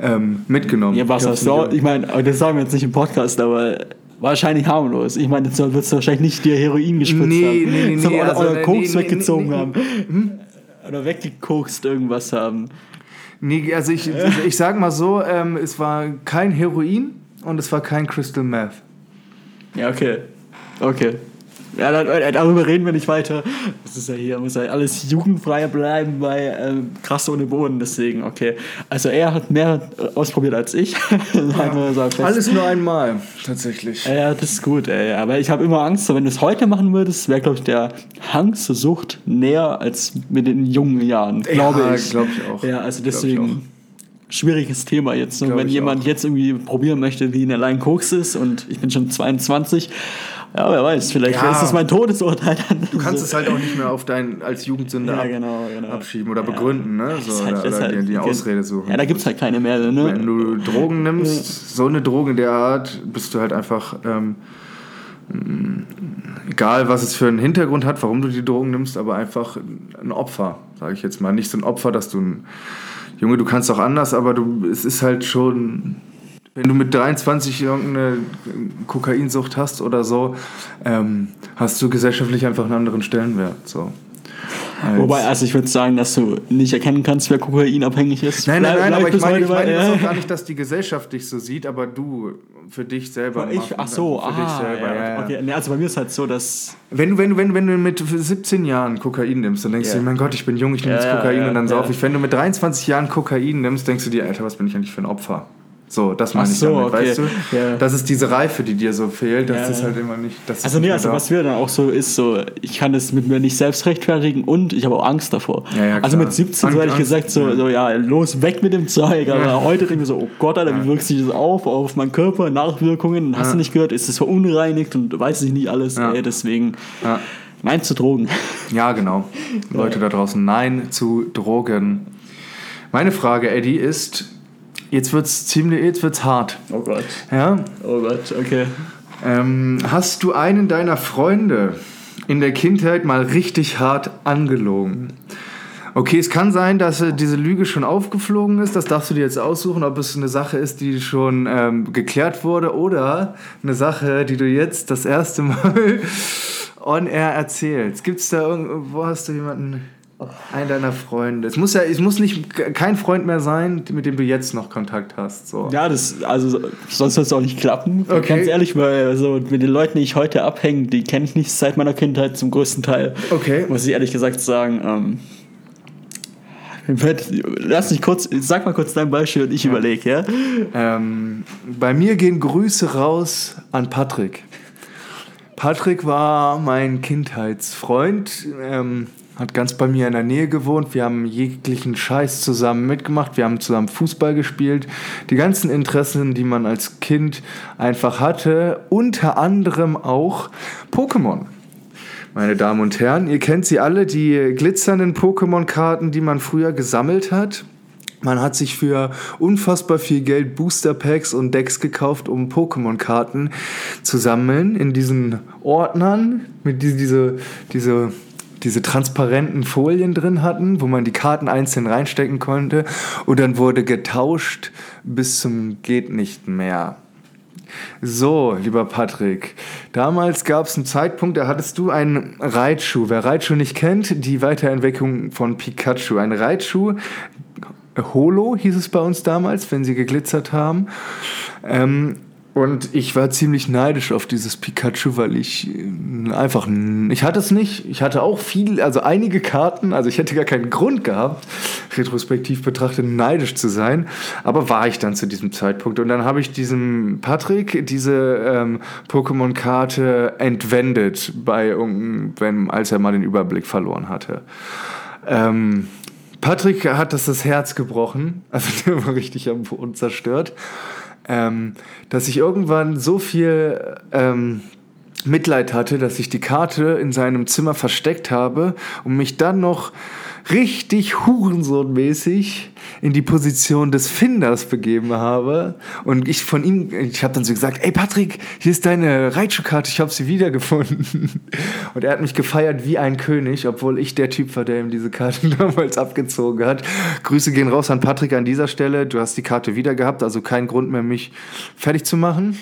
ähm, mitgenommen. Ja, was ich so? Ich meine, das sagen wir jetzt nicht im Podcast, aber Wahrscheinlich harmlos. Ich meine, jetzt wirst du wahrscheinlich nicht dir Heroin gespritzt nee, haben. Nee, nee, nee. Oder, also, oder Koks nee, weggezogen nee, haben. Hm? Oder weggekokst irgendwas haben. Nee, also ich, ich sag mal so, ähm, es war kein Heroin und es war kein Crystal Meth. Ja, okay. Okay. Ja, äh, darüber reden wir nicht weiter. Das ist ja hier, muss ja alles jugendfrei bleiben bei ähm, Krass ohne Boden. Deswegen, okay. Also er hat mehr ausprobiert als ich. ja, alles nur einmal, tatsächlich. Ja, das ist gut, ey. Aber ich habe immer Angst, wenn du es heute machen würdest, wäre, glaube ich, der Hang zur Sucht näher als mit den jungen Jahren. Glaube ja, ich. glaube ich auch. Ja, also deswegen schwieriges Thema jetzt. Ne? Wenn jemand auch. jetzt irgendwie probieren möchte, wie ein allein Koks ist und ich bin schon 22 ja, wer weiß, vielleicht ja. ist das mein Todesurteil dann. Du kannst es halt auch nicht mehr auf dein als Jugendsünde ja, genau, genau. abschieben oder ja. begründen, ne? So, halt, oder, halt, die, die Ausrede suchen. Ja, da gibt es halt keine mehr, ne? Wenn du Drogen nimmst, so eine Droge der Art, bist du halt einfach. Ähm, egal was es für einen Hintergrund hat, warum du die Drogen nimmst, aber einfach ein Opfer, sage ich jetzt mal. Nicht so ein Opfer, dass du ein Junge, du kannst auch anders, aber du, es ist halt schon wenn du mit 23 irgendeine Kokainsucht hast oder so, ähm, hast du gesellschaftlich einfach einen anderen Stellenwert. So. Als Wobei, also ich würde sagen, dass du nicht erkennen kannst, wer kokainabhängig ist. Nein, nein, nein, aber ich meine, ich meine das auch gar nicht, dass die Gesellschaft dich so sieht, aber du für dich selber ich, Ach so, für ah, dich selber. Ja, ja, okay. Nee, also bei mir ist halt so, dass. Wenn du, wenn du, wenn, wenn du mit 17 Jahren Kokain nimmst, dann denkst yeah. du, mein Gott, ich bin jung, ich nehme jetzt Kokain und dann sauf ich. Wenn du mit 23 Jahren Kokain nimmst, denkst du dir, Alter, was bin ich eigentlich für ein Opfer? So, das meine so, ich damit, okay. weißt du? Ja. Das ist diese Reife, die dir so fehlt, das ja. ist halt immer nicht. Das also, nee, also was wir dann auch so ist, so, ich kann es mit mir nicht selbst rechtfertigen und ich habe auch Angst davor. Ja, also mit 17 so hätte ich gesagt, so, so, ja, los, weg mit dem Zeug. Aber heute denke ich mir so, oh Gott, Alter, wie wirkt sich das auf, auf meinen Körper, Nachwirkungen? Hast du nicht gehört, ist es verunreinigt und weiß ich nicht alles. Ey, deswegen. Nein zu Drogen. Ja, genau. Leute da draußen, nein zu Drogen. Meine Frage, Eddie, ist, Jetzt wird's ziemlich, jetzt wird's hart. Oh Gott. Ja? Oh Gott, okay. Ähm, hast du einen deiner Freunde in der Kindheit mal richtig hart angelogen? Okay, es kann sein, dass äh, diese Lüge schon aufgeflogen ist. Das darfst du dir jetzt aussuchen, ob es eine Sache ist, die schon ähm, geklärt wurde oder eine Sache, die du jetzt das erste Mal on air erzählst. Gibt es da irgendwo, hast du jemanden? Ein deiner Freunde. Es muss ja, es muss nicht kein Freund mehr sein, mit dem du jetzt noch Kontakt hast. So. Ja, das, also sonst wird es auch nicht klappen. Okay. Ganz ehrlich, weil also, mit den Leuten, die ich heute abhänge, die kenne ich nicht seit meiner Kindheit zum größten Teil. Okay. Muss ich ehrlich gesagt sagen. Ähm, lass mich kurz, sag mal kurz dein Beispiel und ich ja. überlege, ja? Ähm, bei mir gehen Grüße raus an Patrick. Patrick war mein Kindheitsfreund. Ähm, hat ganz bei mir in der Nähe gewohnt. Wir haben jeglichen Scheiß zusammen mitgemacht. Wir haben zusammen Fußball gespielt. Die ganzen Interessen, die man als Kind einfach hatte. Unter anderem auch Pokémon. Meine Damen und Herren, ihr kennt sie alle, die glitzernden Pokémon-Karten, die man früher gesammelt hat. Man hat sich für unfassbar viel Geld Booster Packs und Decks gekauft, um Pokémon-Karten zu sammeln in diesen Ordnern mit diese, diese, diese diese transparenten Folien drin hatten, wo man die Karten einzeln reinstecken konnte. Und dann wurde getauscht bis zum geht nicht mehr. So, lieber Patrick, damals gab es einen Zeitpunkt, da hattest du einen Reitschuh. Wer Reitschuh nicht kennt, die Weiterentwicklung von Pikachu. Ein Reitschuh, Holo hieß es bei uns damals, wenn sie geglitzert haben. Ähm, und ich war ziemlich neidisch auf dieses Pikachu, weil ich äh, einfach, ich hatte es nicht. Ich hatte auch viel, also einige Karten, also ich hätte gar keinen Grund gehabt, retrospektiv betrachtet neidisch zu sein. Aber war ich dann zu diesem Zeitpunkt. Und dann habe ich diesem Patrick diese ähm, Pokémon-Karte entwendet, bei, wenn, als er mal den Überblick verloren hatte. Ähm, Patrick hat das das Herz gebrochen, also der war richtig am Boden zerstört ähm, dass ich irgendwann so viel ähm, Mitleid hatte, dass ich die Karte in seinem Zimmer versteckt habe und mich dann noch richtig Hurensohnmäßig in die Position des Finders begeben habe und ich von ihm, ich habe dann so gesagt, ey Patrick, hier ist deine Reitschuhkarte, ich habe sie wiedergefunden. Und er hat mich gefeiert wie ein König, obwohl ich der Typ war, der ihm diese Karte damals abgezogen hat. Grüße gehen raus an Patrick an dieser Stelle. Du hast die Karte wieder gehabt, also kein Grund mehr, mich fertig zu machen.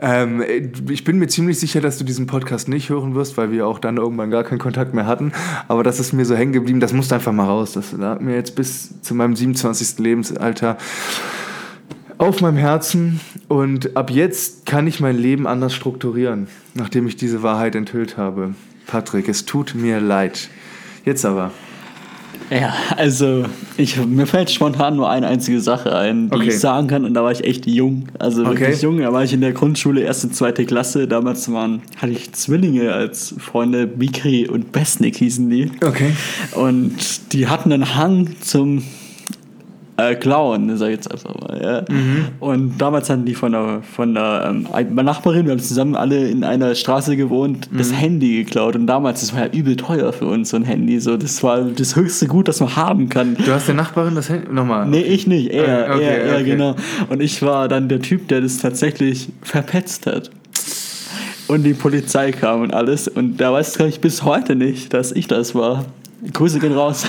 Ähm, ich bin mir ziemlich sicher, dass du diesen Podcast nicht hören wirst, weil wir auch dann irgendwann gar keinen Kontakt mehr hatten. Aber das ist mir so hängen geblieben, das musste einfach mal raus. Das hat mir jetzt bis zu meinem 27. Lebensalter auf meinem Herzen und ab jetzt kann ich mein Leben anders strukturieren, nachdem ich diese Wahrheit enthüllt habe. Patrick, es tut mir leid. Jetzt aber. Ja, also ich, mir fällt spontan nur eine einzige Sache ein, die okay. ich sagen kann. Und da war ich echt jung. Also wirklich okay. jung. Da war ich in der Grundschule, erste, zweite Klasse. Damals waren, hatte ich Zwillinge als Freunde. Bikri und Besnik hießen die. Okay. Und die hatten einen Hang zum äh, klauen, sag ich jetzt einfach mal. Ja? Mhm. Und damals hatten die von der, von der ähm, Nachbarin, wir haben zusammen alle in einer Straße gewohnt, mhm. das Handy geklaut. Und damals, das war ja übel teuer für uns, so ein Handy. So, das war das höchste Gut, das man haben kann. Du hast der Nachbarin das Handy nochmal? Nee, ich nicht. Er, äh, okay, er, er okay. genau. Und ich war dann der Typ, der das tatsächlich verpetzt hat und die Polizei kam und alles. Und da weiß ich bis heute nicht, dass ich das war. Grüße gehen raus.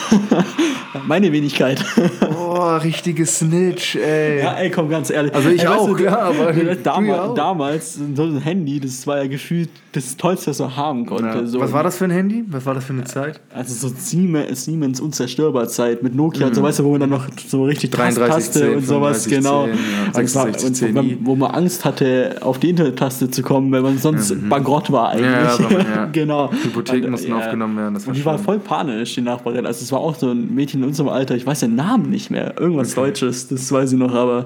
Meine Wenigkeit. Oh, Oh, richtige Snitch, ey. Ja, ey, komm, ganz ehrlich. Also ich ey, auch, weißt du, ja, aber damals, auch. damals, so ein Handy, das war ja gefühlt das Tollste, was man haben konnte. Ja. So. Was war das für ein Handy? Was war das für eine Zeit? Also so Siemens, Siemens Unzerstörbar-Zeit mit Nokia und so, weißt du, wo man dann noch so richtig 33, Taste 10, und sowas, 35, genau. 10, ja, Und zwar- 66, und 10i. wo man- wo man Angst hatte, auf die Internet-Taste zu kommen, weil man sonst bankrott war eigentlich. Ja, ja. genau. Hypotheken Und, mussten aufgenommen werden, das war und die war voll panisch, die Nachbarin. Also es war auch so ein Mädchen in unserem Alter, ich weiß den Namen nicht mehr, irgendwas Deutsches, das weiß ich noch, aber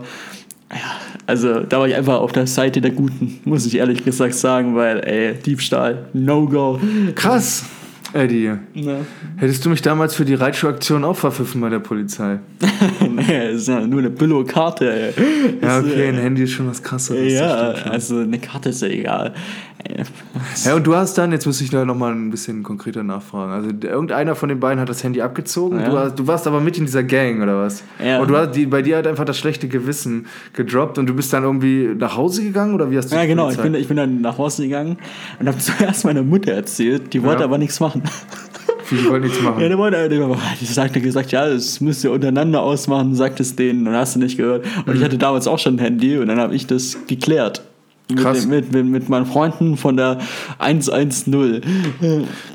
ja, also da war ich einfach auf der Seite der Guten, muss ich ehrlich gesagt sagen, weil, ey, Diebstahl, No-Go. Krass, Eddie. Ne? Hättest du mich damals für die Reitschuhaktion auch verpfiffen bei der Polizei? nee, ist ja nur eine Billo-Karte, ey. Ja, okay, äh, ein Handy ist schon was krasseres. Ja, also eine Karte ist ja egal. Ja, und du hast dann, jetzt muss ich da nochmal ein bisschen konkreter nachfragen. Also irgendeiner von den beiden hat das Handy abgezogen. Ja. Du, hast, du warst aber mit in dieser Gang, oder was? Ja. Und du hast, die, bei dir hat einfach das schlechte Gewissen gedroppt und du bist dann irgendwie nach Hause gegangen oder wie hast du Ja, die genau. Ich bin, ich bin dann nach Hause gegangen und habe zuerst meiner Mutter erzählt. Die wollte Ja. aber nichts machen. Die wollten nichts machen. Ja, der wollte, der, die sagte gesagt, ja, das müsst ihr untereinander ausmachen, sagt es denen und hast du nicht gehört. Und Mhm. ich hatte damals auch schon ein Handy und dann habe ich das geklärt. Mit, Krass. mit, mit, mit meinen Freunden von der 110.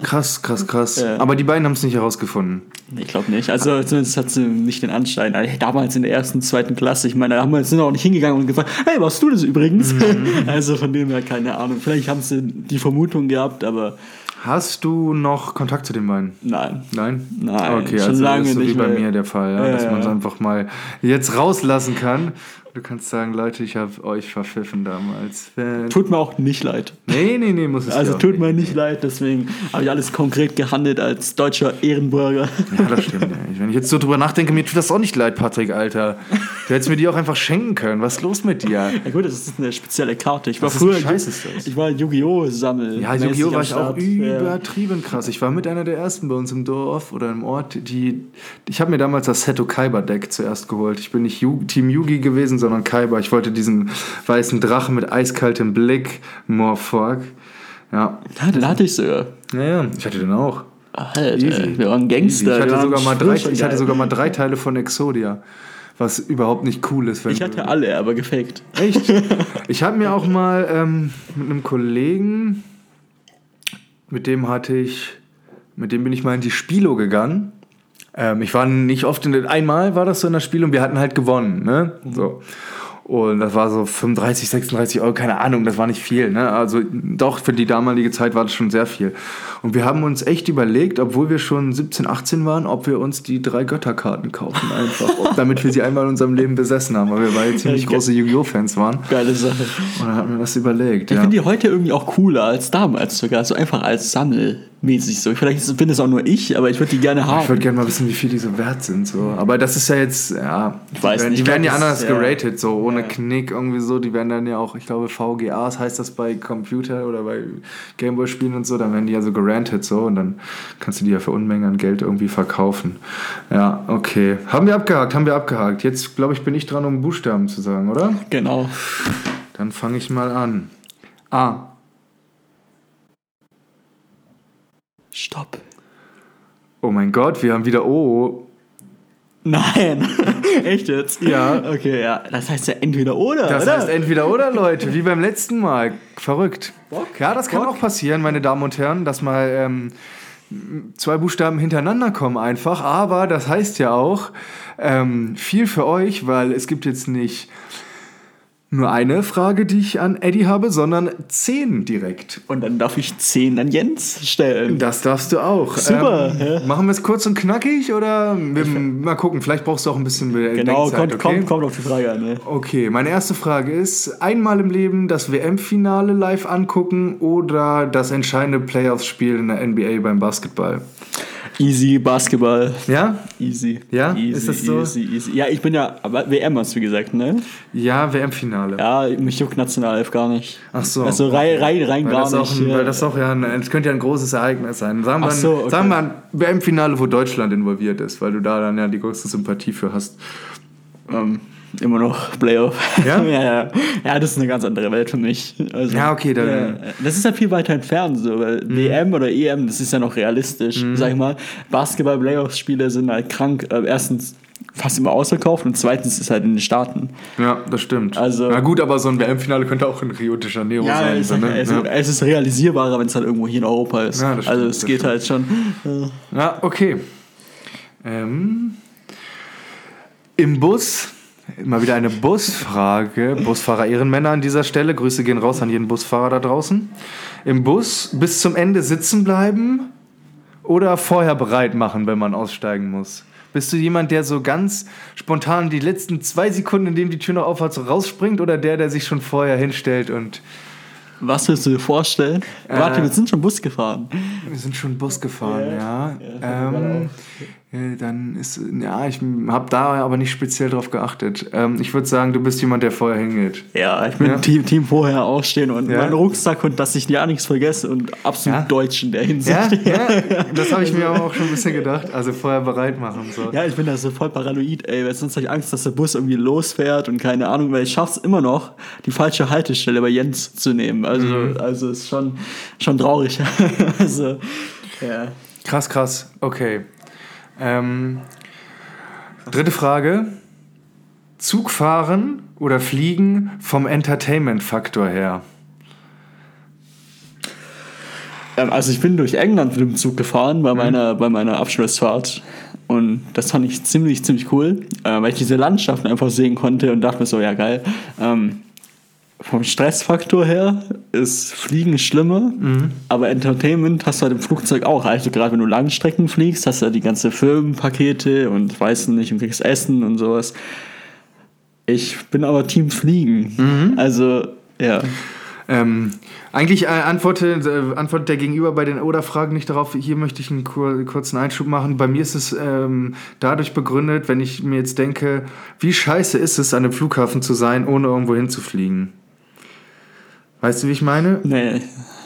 Krass, krass, krass. Ja. Aber die beiden haben es nicht herausgefunden. Ich glaube nicht. Also zumindest hat sie nicht den Anschein. Also, damals in der ersten, zweiten Klasse, ich meine, da haben wir, sind wir auch nicht hingegangen und gefragt, hey, warst du das übrigens? Mhm. Also von dem her keine Ahnung. Vielleicht haben sie die Vermutung gehabt, aber Hast du noch Kontakt zu den beiden? nein. Nein? Nein, Okay, schon also lange ist so wie nicht bei mehr. mir der Fall, ja, Ja, dass man es einfach mal jetzt rauslassen kann. Du kannst sagen, Leute, ich habe euch verpfiffen damals. Tut mir auch nicht leid. Nee, nee, nee, muss es Also tut nicht. mir nicht leid, deswegen habe ich alles konkret gehandelt als deutscher Ehrenbürger. Ja, das stimmt. Ja. Wenn ich jetzt so drüber nachdenke, mir tut das auch nicht leid, Patrick, Alter. Du hättest mir die auch einfach schenken können. Was ist los mit dir? Ja gut, das ist eine spezielle Karte. Ich war Was früher, für Scheiß ist das? ich war Yu-Gi-Oh! Sammel. Ja, Yu-Gi-Oh! war ich auch übertrieben krass. Ich war mit einer der ersten bei uns im Dorf oder im Ort, die. Ich habe mir damals das Seto Kaiba Deck zuerst geholt. Ich bin nicht Yu Team Yugi gewesen, sondern Kaiba. Ich wollte diesen weißen Drachen mit eiskaltem Blick, Morphork. Ja. Ja, den hatte ich sogar. Ja, ja, ich hatte den auch. Alter, Easy. wir waren Easy. Gangster. Ich hatte, sogar mal drei, ich hatte sogar mal drei Teile von Exodia. Was überhaupt nicht cool ist. Wenn Ich hatte alle, aber gefaked. Echt? Ich habe mir auch mal ähm, mit einem Kollegen, mit dem hatte ich, mit dem bin ich mal in die Spilo gegangen. Ähm, ich war nicht oft in der, einmal war das so in der Spiel und wir hatten halt gewonnen, ne? So. Und das war so 35, 36 Euro, keine Ahnung, das war nicht viel. Ne? Also doch, für die damalige Zeit war das schon sehr viel. Und wir haben uns echt überlegt, obwohl wir schon 17, 18 waren, ob wir uns die drei Götterkarten kaufen einfach. damit wir sie einmal in unserem Leben besessen haben, weil wir beide ziemlich große Yu-Gi-Oh! Fans waren. Geile Sache. Und dann haben wir das überlegt. Ich Ja. finde die heute irgendwie auch cooler als damals sogar. So einfach als Sammelmäßig so. Vielleicht bin es auch nur ich, aber ich würde die gerne haben. Ich würde gerne mal wissen, wie viel die so wert sind. So. Aber das ist ja jetzt, ja, Ich weiß die werden, nicht, die werden ja anders geratet, so ohne Ja. Knick irgendwie so. Die werden dann ja auch, ich glaube, VGAs heißt das bei Computer oder bei Gameboy-Spielen und so. Dann werden die ja so gerantet so und dann kannst du die ja für Unmengen an Geld irgendwie verkaufen. Ja, okay. Haben wir abgehakt, haben wir abgehakt. Jetzt, glaube ich, bin ich dran, um Buchstaben zu sagen, oder? Genau. Dann fange ich mal an. A. Stopp. Oh mein Gott, wir haben wieder O. Nein. Echt jetzt? Ja. Okay, ja. Das heißt ja entweder oder, Das oder? heißt entweder oder, Leute, wie beim letzten Mal. Verrückt. Bock? Ja, das kann Bock? auch passieren, meine Damen und Herren, dass mal ähm, zwei Buchstaben hintereinander kommen einfach. Aber das heißt ja auch ähm, viel für euch, weil es gibt jetzt nicht nur eine Frage, die ich an Eddie habe, sondern zehn direkt. Und dann darf ich 10 an Jens stellen. Das darfst du auch. Super, Ähm, ja. Machen wir es kurz und knackig oder wir, mal gucken, vielleicht brauchst du auch ein bisschen Genau, kommt, okay? kommt, kommt auf die Frage an. Ne? Okay, meine erste Frage ist: einmal im Leben das WM-Finale live angucken oder das entscheidende Playoffs-Spiel in der NBA beim Basketball? Easy Basketball. Ja? Easy. Ja? Easy, Ist das so? Easy, easy. Ja, ich bin ja, aber WM hast du gesagt, ne? Ja, WM-Finale. Ja, mich juckt Nationalelf gar nicht. Ach so. Also rein, rein, rein Weil gar nicht. ein, ja. weil das auch ja es könnte ja ein großes Ereignis sein. Sagen wir, Ach so, okay. sagen wir ein WM-Finale, wo Deutschland involviert ist, weil du da dann ja die größte Sympathie für hast. ähm, immer noch Playoff. Ja? ja, ja. Ja, das ist eine ganz andere Welt für mich. Also, Ja, okay, dann- ja, das ist ja viel weiter entfernt, so, weil WM oder EM, das ist ja noch realistisch, sag ich mal. Basketball-Playoff-Spiele sind halt krank. Äh, erstens fast immer ausverkauft und zweitens ist halt in den Staaten. Ja, das stimmt. Also, Na gut, aber so ein WM-Finale könnte auch in Rio de Janeiro ja, sein. es, so, ne? es, ja. es ist realisierbarer, wenn es halt irgendwo hier in Europa ist. Ja, das also stimmt, es das geht stimmt. halt schon. Ja, okay. Ähm, Im Bus, mal wieder eine Busfrage. Busfahrer Ehrenmänner an dieser Stelle. Grüße gehen raus an jeden Busfahrer da draußen. Im Bus bis zum Ende sitzen bleiben oder vorher bereit machen, wenn man aussteigen muss? Bist du jemand, der so ganz spontan die letzten zwei Sekunden, in dem die Tür noch aufhat, so rausspringt oder der, der sich schon vorher hinstellt und Was willst du dir vorstellen? Warte, Äh, wir sind schon Bus gefahren. Wir sind schon Bus gefahren, ja. Ja, ähm, äh, dann ist, ja, ich habe da aber nicht speziell drauf geachtet. Ähm, ich würde sagen, du bist jemand, der vorher hingeht. Ja, ich bin Ja. Team, Team vorher aufstehen und Ja. meinen Rucksack und dass ich ja nichts vergesse und absolut Ja. deutsch in der Hinsicht. Ja, ja, das habe ich mir aber auch schon ein bisschen gedacht. Also vorher bereit machen. So. Ja, ich bin da so voll paranoid, ey, weil sonst habe ich Angst, dass der Bus irgendwie losfährt und keine Ahnung, weil ich schaff's immer noch, die falsche Haltestelle bei Jens zu nehmen. Also, Mhm. also ist schon, schon traurig. also, ja. Krass, krass. Okay. Ähm, dritte Frage. Zug fahren oder fliegen vom Entertainment-Faktor her? Ähm, also ich bin durch England mit dem Zug gefahren bei meiner, bei meiner Abschlussfahrt. Und das fand ich ziemlich, ziemlich cool, äh, weil ich diese Landschaften einfach sehen konnte und dachte mir so, ja geil. Ähm, vom Stressfaktor her ist Fliegen schlimmer, aber Entertainment hast du halt im Flugzeug auch. Also gerade wenn du Langstrecken fliegst, hast du ja die ganze Firmenpakete und weiß nicht, und kriegst Essen und sowas. Ich bin aber Team Fliegen. Also, ja. Ähm, eigentlich äh, antwortet, äh, antwortet der Gegenüber bei den Oder-Fragen nicht darauf. Hier möchte ich einen kur kurzen Einschub machen. Bei mir ist es ähm, dadurch begründet, wenn ich mir jetzt denke, wie scheiße ist es, an einem Flughafen zu sein, ohne irgendwo hinzufliegen. Weißt du, wie ich meine? Nee.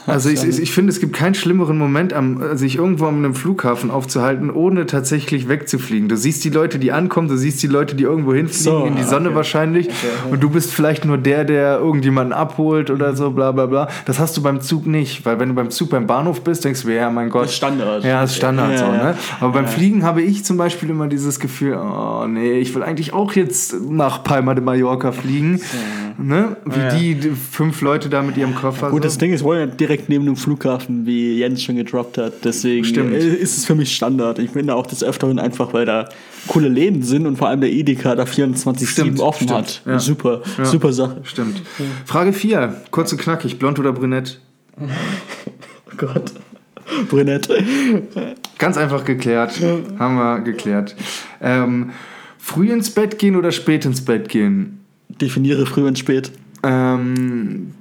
Also ich, ich, ich finde, es gibt keinen schlimmeren Moment, am, sich irgendwo an einem Flughafen aufzuhalten, ohne tatsächlich wegzufliegen. Du siehst die Leute, die ankommen, du siehst die Leute, die irgendwo hinfliegen, So, in die ah, Sonne okay. wahrscheinlich. Und du bist vielleicht nur der, der irgendjemanden abholt oder so, bla bla bla. Das hast du beim Zug nicht, weil wenn du beim Zug beim Bahnhof bist, denkst du, ja, mein Gott. Das ist Standard. Ja, das ist Standard Ja, so, ja. ne? Aber beim Fliegen habe ich zum Beispiel immer dieses Gefühl, oh nee, ich will eigentlich auch jetzt nach Palma de Mallorca fliegen. Ne? Wie Ja. die, fünf Leute da mit ihrem Koffer. Gut, das Ding ist, wir wollen ja direkt neben dem Flughafen, wie Jens schon gedroppt hat. Deswegen Stimmt. äh, ist es für mich Standard. Ich bin da auch des Öfteren einfach, weil da coole Läden sind und vor allem der Edeka da 24-7 Stimmt, offen stimmt, hat. ja. Super, Ja. super Sache. Stimmt. Frage 4. Kurz und knackig. Blond oder brünett? Oh Gott. Brünett. Ganz einfach geklärt. Haben wir geklärt. Ähm, früh ins Bett gehen oder spät ins Bett gehen? Definiere früh und spät. Ähm,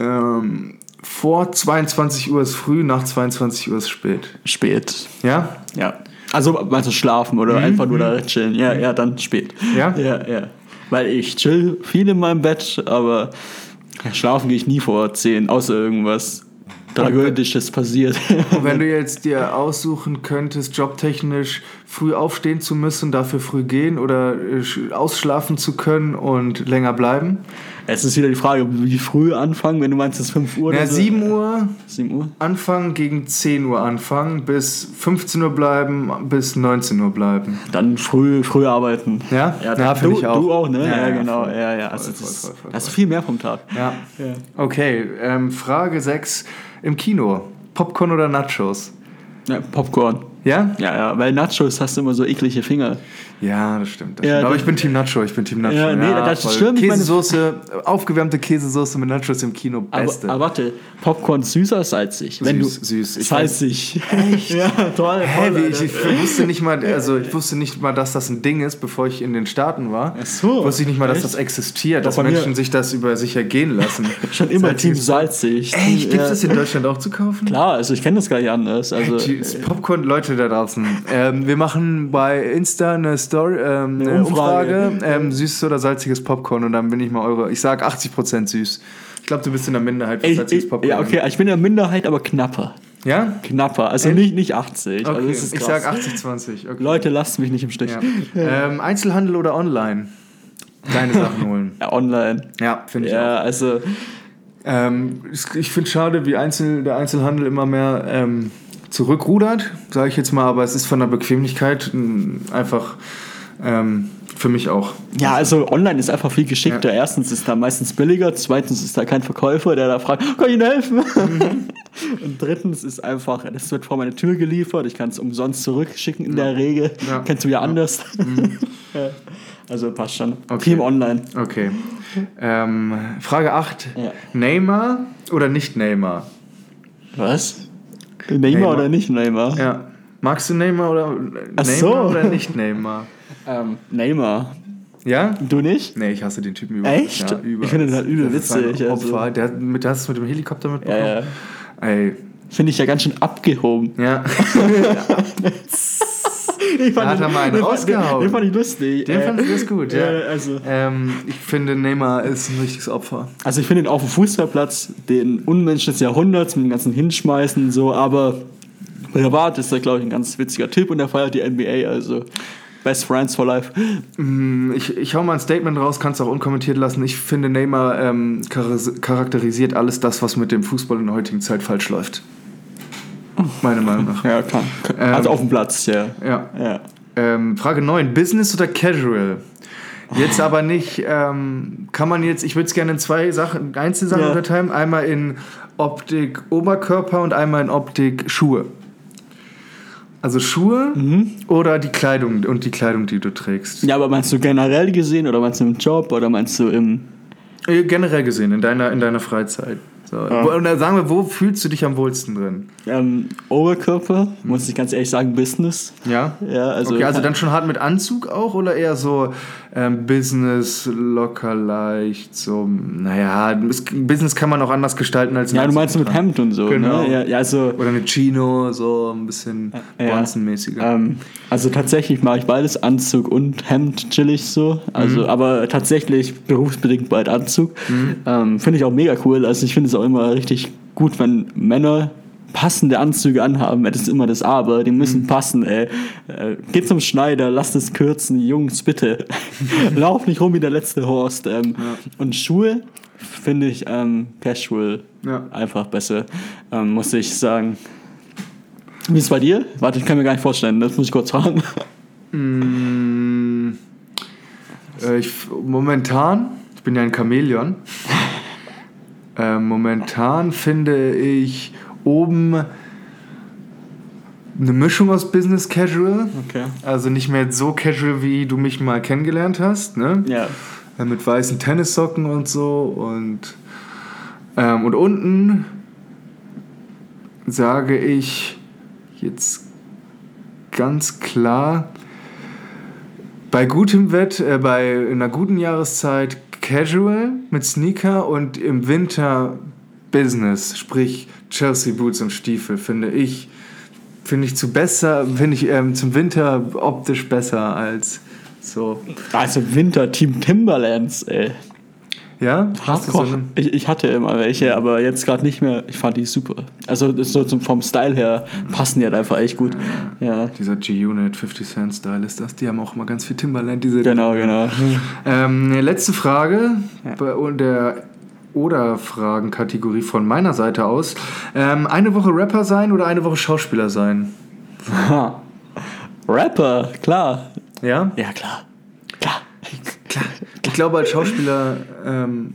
ähm, vor 22 Uhr ist früh, nach 22 Uhr ist spät. Spät. Ja? Ja. Also meinst du schlafen oder einfach nur da chillen? Ja, ja, dann spät. Mhm. Ja? Ja, ja. Weil ich chill viel in meinem Bett, aber schlafen gehe ich nie vor 10, außer irgendwas Tragödisches passiert. Und wenn du jetzt dir aussuchen könntest, jobtechnisch früh aufstehen zu müssen, dafür früh gehen oder äh, sch- ausschlafen zu können und länger bleiben? Es ist wieder die Frage, wie früh anfangen, wenn du meinst, es ist 5 Uhr Ja, oder so. 7 Uhr 7 Uhr? anfangen, gegen 10 Uhr anfangen, bis 15 Uhr bleiben, bis 19 Uhr bleiben. Dann früh, früh arbeiten. Ja? Ja, Ja, du, ich auch. du auch, ne? Ja, Ja, genau. voll. ja, ja. Also voll, voll, voll, hast du viel mehr vom Tag. Ja. Ja. Okay, ähm, Frage 6. Im Kino, Popcorn oder Nachos? ja, Popcorn. Ja? Ja, ja, weil Nachos hast du immer so eklige Finger. Ja, das stimmt. Das Ja, stimmt. Aber das- ich bin Team Nacho, ich bin Team Nacho. Ja, nee, das voll. stimmt, Käsesoße, aufgewärmte Käsesoße mit Nachos im Kino, Aber, beste. aber warte, Popcorn süß oder salzig? Wenn Süß, du, süß. Ich salzig. Echt? ja, toll. Hä, toll, ich, ich wusste nicht mal, also ich wusste nicht mal, dass das ein Ding ist, bevor ich in den Staaten war. Ach so, Wusste ich nicht mal, dass echt? das existiert, dass bei mir- Menschen sich das über sich ergehen lassen. Schon immer Team Salziges- salzig. Echt, gibt ja. es das in Deutschland auch zu kaufen? Klar, also ich kenne das gar nicht anders. Also, das Popcorn, Leute da draußen. Ähm, wir machen bei Insta eine Story, ähm, eine Umfrage, Umfrage. ähm, süßes oder salziges Popcorn und dann bin ich mal eure. Ich sag 80% süß. Ich glaube, du bist in der Minderheit für ich, salziges Popcorn. ja, okay, ich bin in der Minderheit, aber knapper. Ja? Knapper, also nicht, nicht 80. Okay. Also das ist ich sag 80-20. Okay. Leute, lasst mich nicht im Stich. Ja. Ähm, Einzelhandel oder online? Deine Sachen holen. Ja, online. Ja, finde ich auch. Ja, also Ähm, ich finde schade, wie Einzel, der Einzelhandel immer mehr ähm, zurückrudert, sage ich jetzt mal, aber es ist von der Bequemlichkeit einfach ähm, für mich auch. Ja, also online ist einfach viel geschickter. Ja. Erstens ist da meistens billiger, zweitens ist da kein Verkäufer, der da fragt, kann ich Ihnen helfen? Mhm. Und drittens ist einfach, das wird vor meine Tür geliefert, ich kann es umsonst zurückschicken in ja. der Regel. Ja. Kennst du ja anders. Mhm. also passt schon. Okay. Team online. Okay. Ähm, Frage 8. Neymar oder nicht Neymar? Was? Neymar, Neymar, oder nicht Neymar? Ja. Magst du Neymar oder Neymar so. oder nicht Neymar? ähm, Neymar. Ja? Du nicht? Nee, ich hasse den Typen überhaupt. Echt? Ja, über. Ich finde den halt übel witzig. Opfer. Also. Der, mit, hast du mit dem Helikopter mitbekommen? Ja, ja. Ey. Finde ich ja ganz schön abgehoben. Ja. ich fand da hat er mal einen den, rausgehauen. Den, den, fand ich lustig. Den äh, fand ich gut, ja. ja also. Ähm, ich finde, Neymar ist ein richtiges Opfer. Also ich finde ihn auf dem Fußballplatz den Unmensch des Jahrhunderts mit dem ganzen Hinschmeißen und so, aber privat ist er, glaube ich, ein ganz witziger Typ und er feiert die NBA, also Best Friends for Life. Mm, ich, ich hau mal ein Statement raus, kannst du auch unkommentiert lassen. Ich finde, Neymar ähm, charakterisiert alles das, was mit dem Fußball in der heutigen Zeit falsch läuft. Meiner Meinung nach. Ja, kann. Ähm, also auf dem Platz, ja. Ja. ja. Ähm, Frage 9. Business oder Casual? Jetzt aber nicht, ähm, kann man jetzt, ich würde es gerne in zwei Sachen, Einzelsachen ja. unterteilen. Einmal in Optik Oberkörper und einmal in Optik Schuhe. Also Schuhe mhm. oder die Kleidung und die Kleidung, die du trägst. Ja, aber meinst du generell gesehen oder meinst du im Job oder meinst du im. Äh, generell gesehen, in deiner, in deiner Freizeit. So. Ja. Und dann sagen wir, wo fühlst du dich am wohlsten drin? Ähm, Oberkörper, muss ich ganz ehrlich sagen, Business. Ja? Ja, also. Okay, also dann schon hart mit Anzug auch oder eher so ähm, Business, locker leicht, so, naja, Business kann man auch anders gestalten als Ja, du meinst mit Hemd und so, ne? genau. ne? Ja, ja, also, oder eine Chino, so ein bisschen ja, Bronzenmäßiger. Ähm, also tatsächlich mache ich beides, Anzug und Hemd chillig so. Also, mhm. aber tatsächlich berufsbedingt bald Anzug. Mhm. Ähm, finde ich auch mega cool. Also ich finde es auch immer richtig gut, wenn Männer passende Anzüge anhaben, das ist immer das Aber, die müssen mhm. passen, ey. Äh, geht zum Schneider, lasst es kürzen, Jungs, bitte. Lauf nicht rum wie der letzte Horst. Ähm, ja. Und Schuhe finde ich ähm, casual ja. einfach besser, ähm, muss ich sagen. Wie ist es bei dir? Warte, ich kann mir gar nicht vorstellen, das muss ich kurz fragen. Mm, äh, ich, momentan, ich bin ja ein Chamäleon, äh, momentan finde ich oben eine Mischung aus Business Casual. Okay. Also nicht mehr so casual, wie du mich mal kennengelernt hast. Ne? Ja. Äh, mit weißen Tennissocken und so. Und, ähm, und unten sage ich jetzt ganz klar, bei gutem Wett, äh, bei einer guten Jahreszeit Casual mit Sneaker und im Winter Business, sprich Chelsea Boots und Stiefel, finde ich, finde ich zu besser, finde ich ähm, zum Winter optisch besser als so. Also Winter Team Timberlands, ey. Ja? Hardcore. So ich, ich hatte immer welche, aber jetzt gerade nicht mehr. Ich fand die super. Also so zum, vom Style her passen die halt einfach echt gut. Ja. Dieser G-Unit 50 Cent Style ist das. Die haben auch immer ganz viel Timberland. Diese genau, genau. Ähm, letzte Frage. Ja. Bei der oder-Fragen-Kategorie von meiner Seite aus. Ähm, eine Woche Rapper sein oder eine Woche Schauspieler sein? Rapper, klar. Ja? Ja, klar. Klar. klar. Ich glaube, als Schauspieler. Ähm,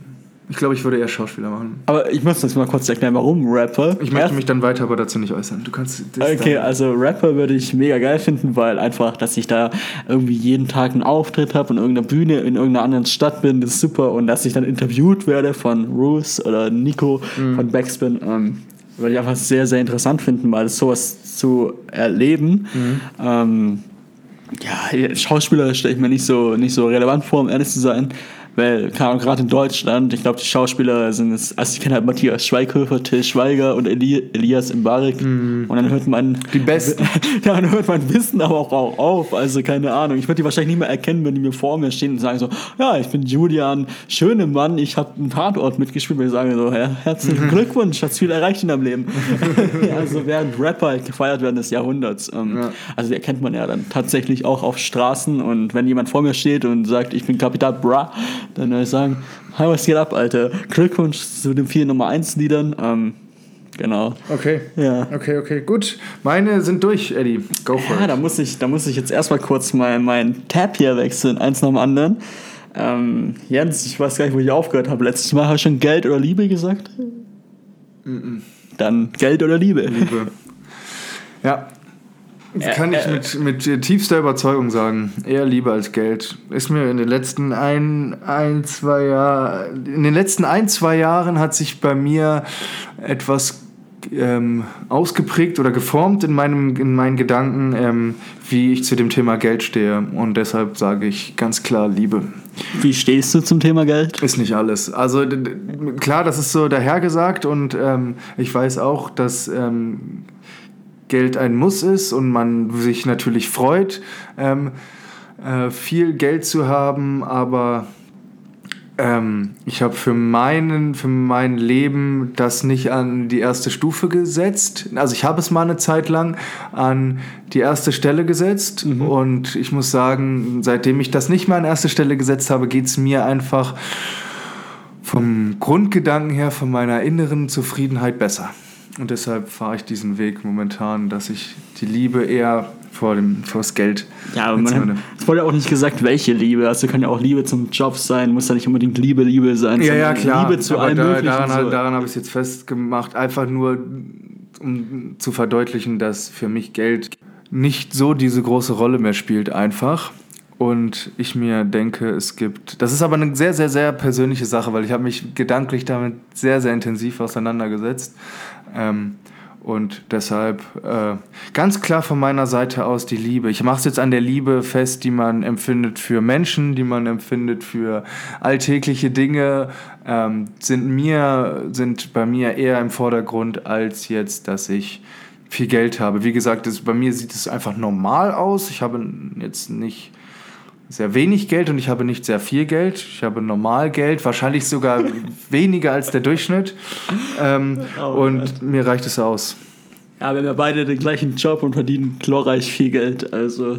ich glaube, ich würde eher Schauspieler machen. Aber ich muss das mal kurz erklären, warum Rapper. Ich möchte mich dann weiter aber dazu nicht äußern. Du kannst. Okay, also Rapper würde ich mega geil finden, weil einfach, dass ich da irgendwie jeden Tag einen Auftritt habe und irgendeiner Bühne in irgendeiner anderen Stadt bin, ist super. Und dass ich dann interviewt werde von Ruth oder Nico mhm. von Backspin, ähm, würde ich einfach sehr, sehr interessant finden, mal sowas zu erleben. Mhm. Ähm, ja, Schauspieler stelle ich mir nicht so, nicht so relevant vor, um ehrlich zu sein. Weil, gerade in Deutschland, ich glaube, die Schauspieler sind es, also ich kenne halt Matthias Schweighöfer, Till Schweiger und Eli, Elias Mbarek. Mm. Und dann hört man. Die Besten. ja, dann hört mein Wissen aber auch, auch auf. Also, keine Ahnung. Ich würde die wahrscheinlich nicht mehr erkennen, wenn die mir vor mir stehen und sagen so: Ja, ich bin Julian Schönemann, ich habe einen Tatort mitgespielt. Und ich sage so: ja, Herzlichen Glückwunsch, hast viel erreicht in deinem Leben. also, während Rapper halt gefeiert werden des Jahrhunderts. Ähm, ja. Also, die erkennt man ja dann tatsächlich auch auf Straßen. Und wenn jemand vor mir steht und sagt: Ich bin Kapital Bra, dann würde ich sagen, hi, was geht ab, Alter? Glückwunsch zu den vier Nummer 1 Liedern. Ähm, Genau. Okay. Ja. Okay, okay, gut. Meine sind durch, Eddie. Go for ja, it. Da muss, ich, da muss ich jetzt erstmal kurz mal meinen Tab hier wechseln, eins nach dem anderen. Ähm, Jens, ich weiß gar nicht, wo ich aufgehört habe. Letztes Mal habe ich schon Geld oder Liebe gesagt. Mm -mm. Dann Geld oder Liebe. Liebe. Ja, kann ich mit, mit tiefster Überzeugung sagen. Eher Liebe als Geld. Ist mir in den letzten ein, ein, zwei Jahren, in den letzten ein, zwei Jahren hat sich bei mir etwas ähm, ausgeprägt oder geformt in, meinem, in meinen Gedanken, ähm, wie ich zu dem Thema Geld stehe. Und deshalb sage ich ganz klar Liebe. Wie stehst du zum Thema Geld? Ist nicht alles. Also klar, das ist so dahergesagt und ähm, ich weiß auch, dass ähm, Geld ein Muss ist und man sich natürlich freut, ähm, äh, viel Geld zu haben, aber ähm, ich habe für, meinen, für mein Leben das nicht an die erste Stufe gesetzt. Also ich habe es mal eine Zeit lang an die erste Stelle gesetzt mhm. und ich muss sagen, seitdem ich das nicht mehr an erste Stelle gesetzt habe, geht es mir einfach vom Grundgedanken her, von meiner inneren Zufriedenheit besser. Und deshalb fahre ich diesen Weg momentan, dass ich die Liebe eher vor dem vor das Geld. Ja, aber man es wurde auch nicht gesagt, welche Liebe. Also kann ja auch Liebe zum Job sein, muss ja nicht unbedingt Liebe, Liebe sein. Ja, ja, klar. Liebe zu allem da, daran, so. daran habe ich es jetzt festgemacht, einfach nur um zu verdeutlichen, dass für mich Geld nicht so diese große Rolle mehr spielt einfach. Und ich mir denke, es gibt. Das ist aber eine sehr, sehr, sehr persönliche Sache, weil ich habe mich gedanklich damit sehr, sehr intensiv auseinandergesetzt. Ähm, und deshalb äh, ganz klar von meiner Seite aus die Liebe. Ich mache es jetzt an der Liebe fest, die man empfindet für Menschen, die man empfindet für alltägliche Dinge, ähm, sind mir, sind bei mir eher im Vordergrund als jetzt, dass ich viel Geld habe. Wie gesagt, das, bei mir sieht es einfach normal aus. Ich habe jetzt nicht sehr wenig Geld und ich habe nicht sehr viel Geld. Ich habe normal Geld, wahrscheinlich sogar weniger als der Durchschnitt. Ähm, oh, und Gott. mir reicht es aus. Ja, wir haben ja beide den gleichen Job und verdienen glorreich viel Geld. Also.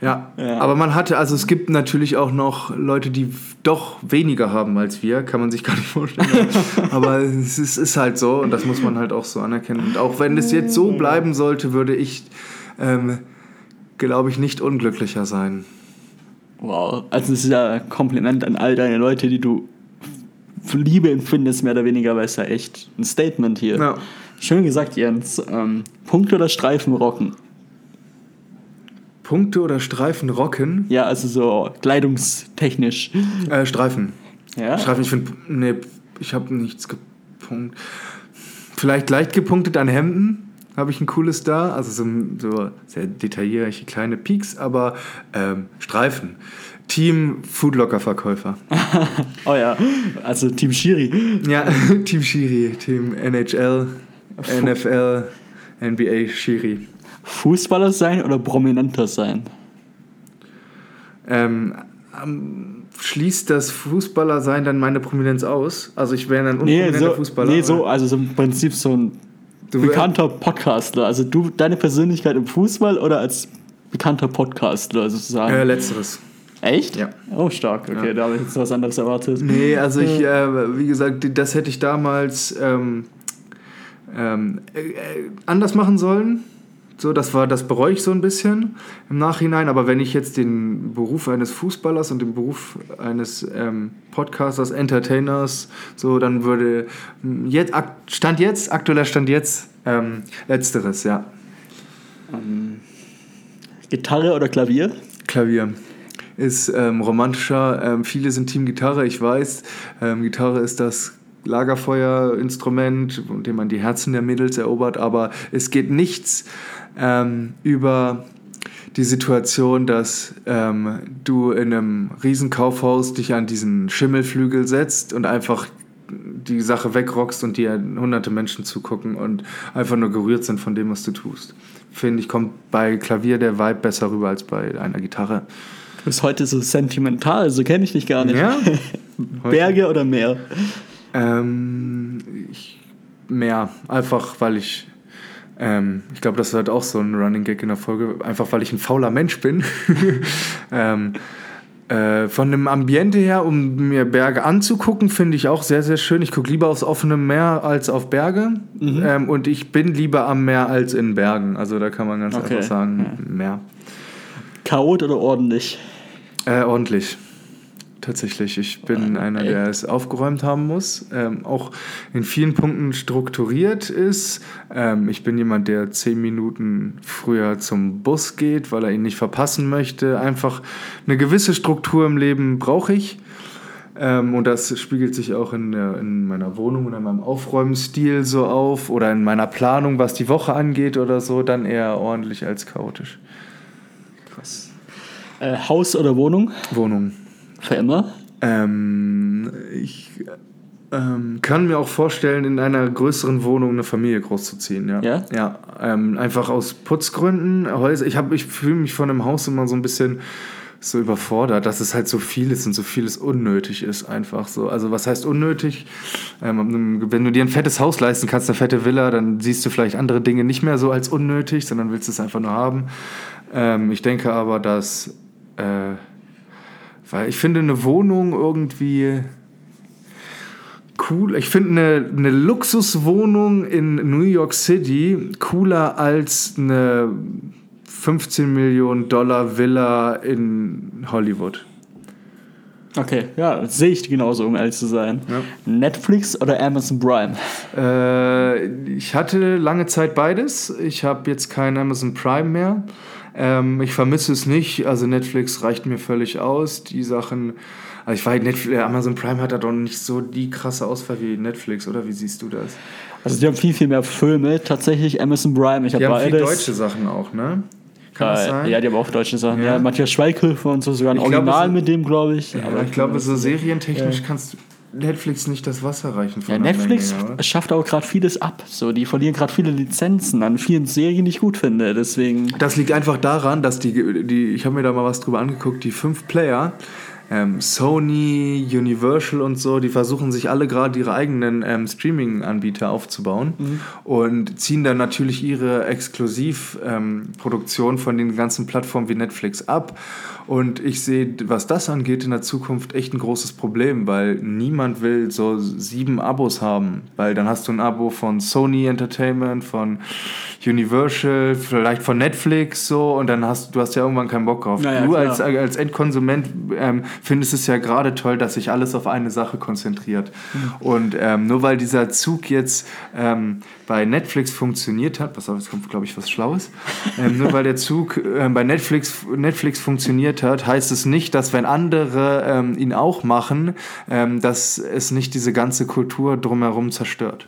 Ja, ja, aber man hatte, also es gibt natürlich auch noch Leute, die doch weniger haben als wir, kann man sich gar nicht vorstellen. aber es ist, ist, halt so und das muss man halt auch so anerkennen. Und auch wenn es jetzt so bleiben sollte, würde ich, ähm, glaube ich, nicht unglücklicher sein. Wow, also das ist ja ein Kompliment an all deine Leute, die du für Liebe empfindest, mehr oder weniger, weil es ja echt ein Statement hier. Ja. Schön gesagt, Jens. Ähm, Punkte oder Streifen rocken? Punkte oder Streifen rocken? Ja, also so kleidungstechnisch. Äh, Streifen. Ja? Streifen, ich finde, nee, ich habe nichts gepunktet. Vielleicht leicht gepunktet an Hemden habe ich ein cooles da, also so, so sehr detaillierte kleine Peaks, aber ähm, Streifen. Team Foodlocker-Verkäufer. oh ja, also Team Shiri. Ja, Team Shiri, Team NHL, Fu NFL, NBA Shiri. Fußballer sein oder prominenter sein? Ähm, schließt das Fußballer sein dann meine Prominenz aus? Also ich wäre dann unprominenter nee, so, Fußballer? Nee, so, also so im Prinzip so ein Du bekannter Podcastler. Also du, deine Persönlichkeit im Fußball oder als bekannter Podcastler sozusagen? Äh, letzteres. Echt? Ja. Oh, stark. Okay, ja. da habe ich jetzt was anderes erwartet. Nee, also ich, äh, wie gesagt, das hätte ich damals ähm, ähm, äh, anders machen sollen. So, das war, das bereue ich so ein bisschen im Nachhinein. Aber wenn ich jetzt den Beruf eines Fußballers und den Beruf eines ähm, Podcasters, Entertainers, so, dann würde hm, jetzt, Stand jetzt, aktueller Stand jetzt, ähm, letzteres, ja. Ähm, Gitarre oder Klavier? Klavier ist ähm, romantischer. Ähm, viele sind Team Gitarre, ich weiß. Gitarre ist das Lagerfeuerinstrument, mit dem man die Herzen der Mädels erobert, aber es geht nichts ähm, über die Situation, dass ähm, du in einem Riesenkaufhaus dich an diesen Schimmelflügel setzt und einfach die Sache wegrockst und dir hunderte Menschen zugucken und einfach nur gerührt sind von dem, was du tust. Finde ich, kommt bei Klavier der Vibe besser rüber als bei einer Gitarre. Du bist heute so sentimental, so kenne ich dich gar nicht. Ja? Berge oder Meer? Ähm, ich, Meer, einfach weil ich ähm, ich glaube, das halt auch so ein Running Gag in der Folge, einfach weil ich ein fauler Mensch bin. ähm, Äh, von dem Ambiente her, um mir Berge anzugucken, finde ich auch sehr, sehr schön. Ich gucke lieber aufs offene Meer als auf Berge. Mhm. Ähm, und ich bin lieber am Meer als in Bergen. Also da kann man ganz okay. einfach sagen, ja. Meer. Chaot oder ordentlich? Äh, ordentlich tatsächlich. Ich bin einer, der es aufgeräumt haben muss, ähm, auch in vielen Punkten strukturiert ist. Ähm, ich bin jemand, der zehn Minuten früher zum Bus geht, weil er ihn nicht verpassen möchte. Einfach eine gewisse Struktur im Leben brauche ich. Ähm, und das spiegelt sich auch in, der, in meiner Wohnung oder in meinem Aufräumstil so auf oder in meiner Planung, was die Woche angeht oder so, dann eher ordentlich als chaotisch. Krass. Äh, Haus oder Wohnung? Wohnung. Für immer? Ähm, ich ähm, kann mir auch vorstellen, in einer größeren Wohnung eine Familie großzuziehen. Ja. Ja. ja ähm, einfach aus Putzgründen. Häuser. Ich, ich fühle mich von einem Haus immer so ein bisschen so überfordert, dass es halt so viel ist und so vieles unnötig ist, einfach so. Also was heißt unnötig? Ähm, wenn du dir ein fettes Haus leisten kannst, eine fette Villa, dann siehst du vielleicht andere Dinge nicht mehr so als unnötig, sondern willst es einfach nur haben. Ähm, ich denke aber, dass äh, weil ich finde eine Wohnung irgendwie cool. Ich finde eine, eine Luxuswohnung in New York City cooler als eine 15 Millionen Dollar Villa in Hollywood. Okay, ja, sehe ich genauso, um ehrlich zu sein. Ja. Netflix oder Amazon Prime? Äh, ich hatte lange Zeit beides. Ich habe jetzt kein Amazon Prime mehr. Ähm, ich vermisse es nicht. Also Netflix reicht mir völlig aus. Die Sachen. Also ich weiß, Netflix, Amazon Prime hat da doch nicht so die krasse Auswahl wie Netflix, oder? Wie siehst du das? Also die haben viel, viel mehr Filme. Tatsächlich Amazon Prime. Ich die haben viel deutsche Sachen auch, ne? Kann das sein? Ja, die haben auch deutsche Sachen. Ja, ja Matthias Schweighöfer und so, sogar ein ich Original glaube, mit dem, glaube ich. Ja, aber ich glaube, so serientechnisch ja. kannst du Netflix nicht das Wasser reichen. Von ja, Netflix Menge, schafft auch gerade vieles ab. So, die verlieren gerade viele Lizenzen an vielen Serien, die ich gut finde. Deswegen. Das liegt einfach daran, dass die, die ich habe mir da mal was drüber angeguckt, die fünf Player, ähm, Sony, Universal und so, die versuchen sich alle gerade ihre eigenen ähm, Streaming-Anbieter aufzubauen mhm. und ziehen dann natürlich ihre Exklusivproduktion ähm, von den ganzen Plattformen wie Netflix ab und ich sehe, was das angeht, in der Zukunft echt ein großes Problem, weil niemand will so sieben Abos haben. Weil dann hast du ein Abo von Sony Entertainment, von Universal, vielleicht von Netflix so und dann hast du hast ja irgendwann keinen Bock drauf. Naja, du als, als Endkonsument ähm, findest es ja gerade toll, dass sich alles auf eine Sache konzentriert. Mhm. Und ähm, nur weil dieser Zug jetzt ähm, bei Netflix funktioniert hat, was jetzt kommt, glaube ich, was Schlaues, ähm, nur weil der Zug ähm, bei Netflix, Netflix funktioniert hat, heißt es nicht, dass wenn andere ähm, ihn auch machen, ähm, dass es nicht diese ganze Kultur drumherum zerstört.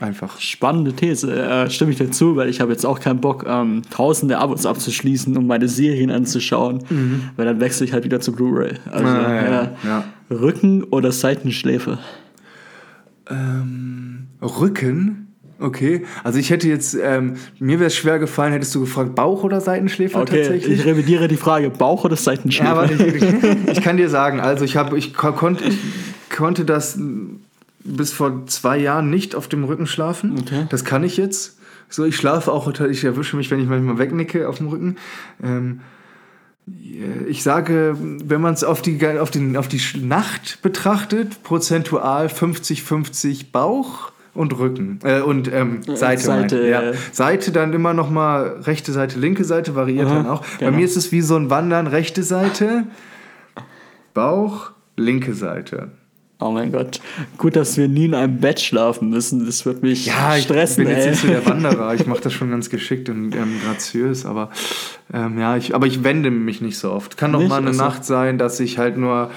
Einfach. Spannende These, äh, stimme ich dir zu, weil ich habe jetzt auch keinen Bock, ähm, tausende Abos abzuschließen, um meine Serien anzuschauen, mhm. weil dann wechsle ich halt wieder zu Blu-ray. Also, ah, ja, ja. Ja. Rücken oder Seitenschläfe? Ähm, Rücken? Okay, also ich hätte jetzt, ähm, mir wäre es schwer gefallen, hättest du gefragt, Bauch oder Seitenschläfer okay, tatsächlich? Ich revidiere die Frage, Bauch oder Seitenschläfer? Ja, aber ich, ich, kann dir sagen, also ich, hab, ich, konnt, ich konnte das bis vor zwei Jahren nicht auf dem Rücken schlafen. Okay. Das kann ich jetzt. So, ich schlafe auch, ich erwische mich, wenn ich manchmal wegnicke auf dem Rücken. Ähm, ich sage, wenn man es auf die, auf, den, auf die Nacht betrachtet, prozentual 50-50 Bauch und Rücken äh, und ähm, Seite. Seite, ja. Seite dann immer noch mal rechte Seite, linke Seite variiert Aha, dann auch. Genau. Bei mir ist es wie so ein Wandern, rechte Seite, Bauch, linke Seite. Oh mein Gott. Gut, dass wir nie in einem Bett schlafen müssen. Das wird mich ja, stressen. Ja, ich bin ey. jetzt nicht so der Wanderer. Ich mache das schon ganz geschickt und ähm, graziös. Aber, ähm, ja, ich, aber ich wende mich nicht so oft. Kann doch mal eine also. Nacht sein, dass ich halt nur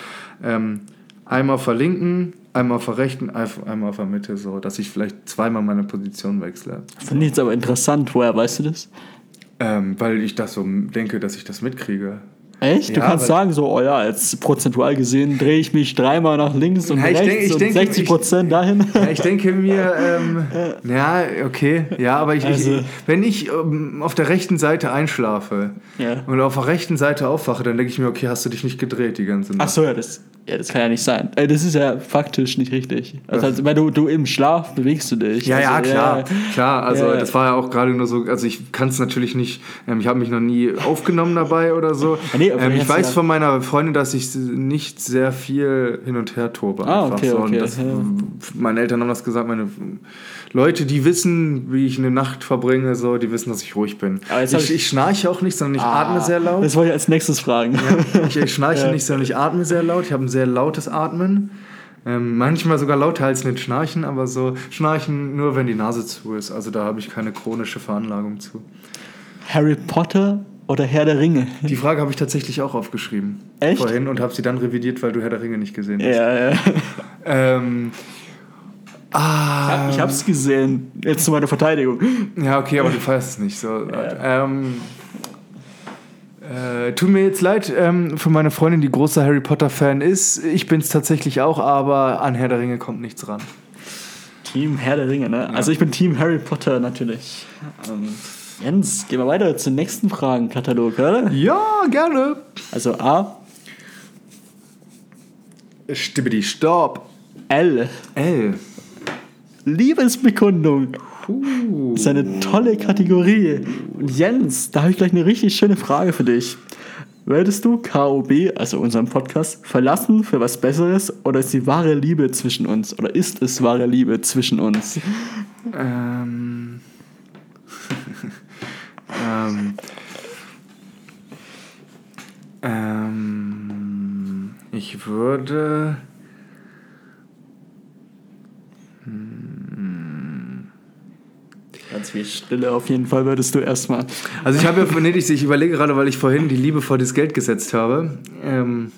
ähm, einmal verlinken, einmal verrechten, einmal auf der Mitte, so, dass ich vielleicht zweimal meine Position wechsle. Finde ich jetzt aber interessant. Woher weißt du das? Ähm, weil ich das so denke, dass ich das mitkriege. Echt? Du ja, kannst sagen, so, oh ja, jetzt prozentual gesehen drehe ich mich dreimal nach links und ja, rechts denk, und denke, 60 Prozent dahin. Ja, ich denke mir, ähm, ja, okay, ja, aber ich, also. ich wenn ich ähm, auf der rechten Seite einschlafe und auf der rechten Seite aufwache, dann denke ich mir, okay, hast du dich nicht gedreht die ganze Nacht. Ach so, ja, das Ja, das kann ja nicht sein. Äh, das ist ja faktisch nicht richtig. Also, also weil du, du im Schlaf bewegst du dich. Ja, also, ja, klar. Ja, klar, also ja. das war ja auch gerade nur so, also ich kann es natürlich nicht, ähm, ich habe mich noch nie aufgenommen dabei oder so. Ja, nee, ähm, ich weiß von meiner Freundin, dass ich nicht sehr viel hin und her tobe. Ah, okay, so. okay. Das, meine Eltern haben das gesagt, meine Leute, die wissen, wie ich eine Nacht verbringe, so, die wissen, dass ich ruhig bin. Ich, ich, ich, schnarche auch nicht, sondern ich ah, atme sehr laut. Das wollte ich als nächstes fragen. ich, ich schnarche nicht, sondern ich atme sehr laut. Ich habe sehr lautes Atmen. Ähm, manchmal sogar lauter als nicht Schnarchen, aber so Schnarchen nur, wenn die Nase zu ist. Also da habe ich keine chronische Veranlagung zu. Harry Potter oder Herr der Ringe? Die Frage habe ich tatsächlich auch aufgeschrieben. Echt? Vorhin und habe sie dann revidiert, weil du Herr der Ringe nicht gesehen hast. Ja, ja. ähm, ah, ich habe es gesehen. Jetzt zu meiner Verteidigung. Ja, okay, aber du feierst es nicht so. Ja. Ähm, äh, tut mir jetzt leid ähm, für meine Freundin, die großer Harry Potter-Fan ist. Ich bin es tatsächlich auch, aber an Herr der Ringe kommt nichts ran. Team Herr der Ringe, ne? Ja. Also ich bin Team Harry Potter natürlich. Ähm, Jens, gehen wir weiter zum nächsten Fragenkatalog, oder? Ja, gerne. Also A. Stibbidi, stopp. L. L. Liebesbekundung. Uh. Das ist eine tolle Kategorie. Und Jens, da habe ich gleich eine richtig schöne Frage für dich. Würdest du KOB, also unseren Podcast, verlassen für was Besseres oder ist die wahre Liebe zwischen uns? Oder ist es wahre Liebe zwischen uns? Ähm. ähm. Ähm. Ich würde. Ganz viel Stille auf jeden Fall würdest du erstmal. Also ich habe ja nee, ich, ich überlege gerade, weil ich vorhin die Liebe vor das Geld gesetzt habe. Ähm,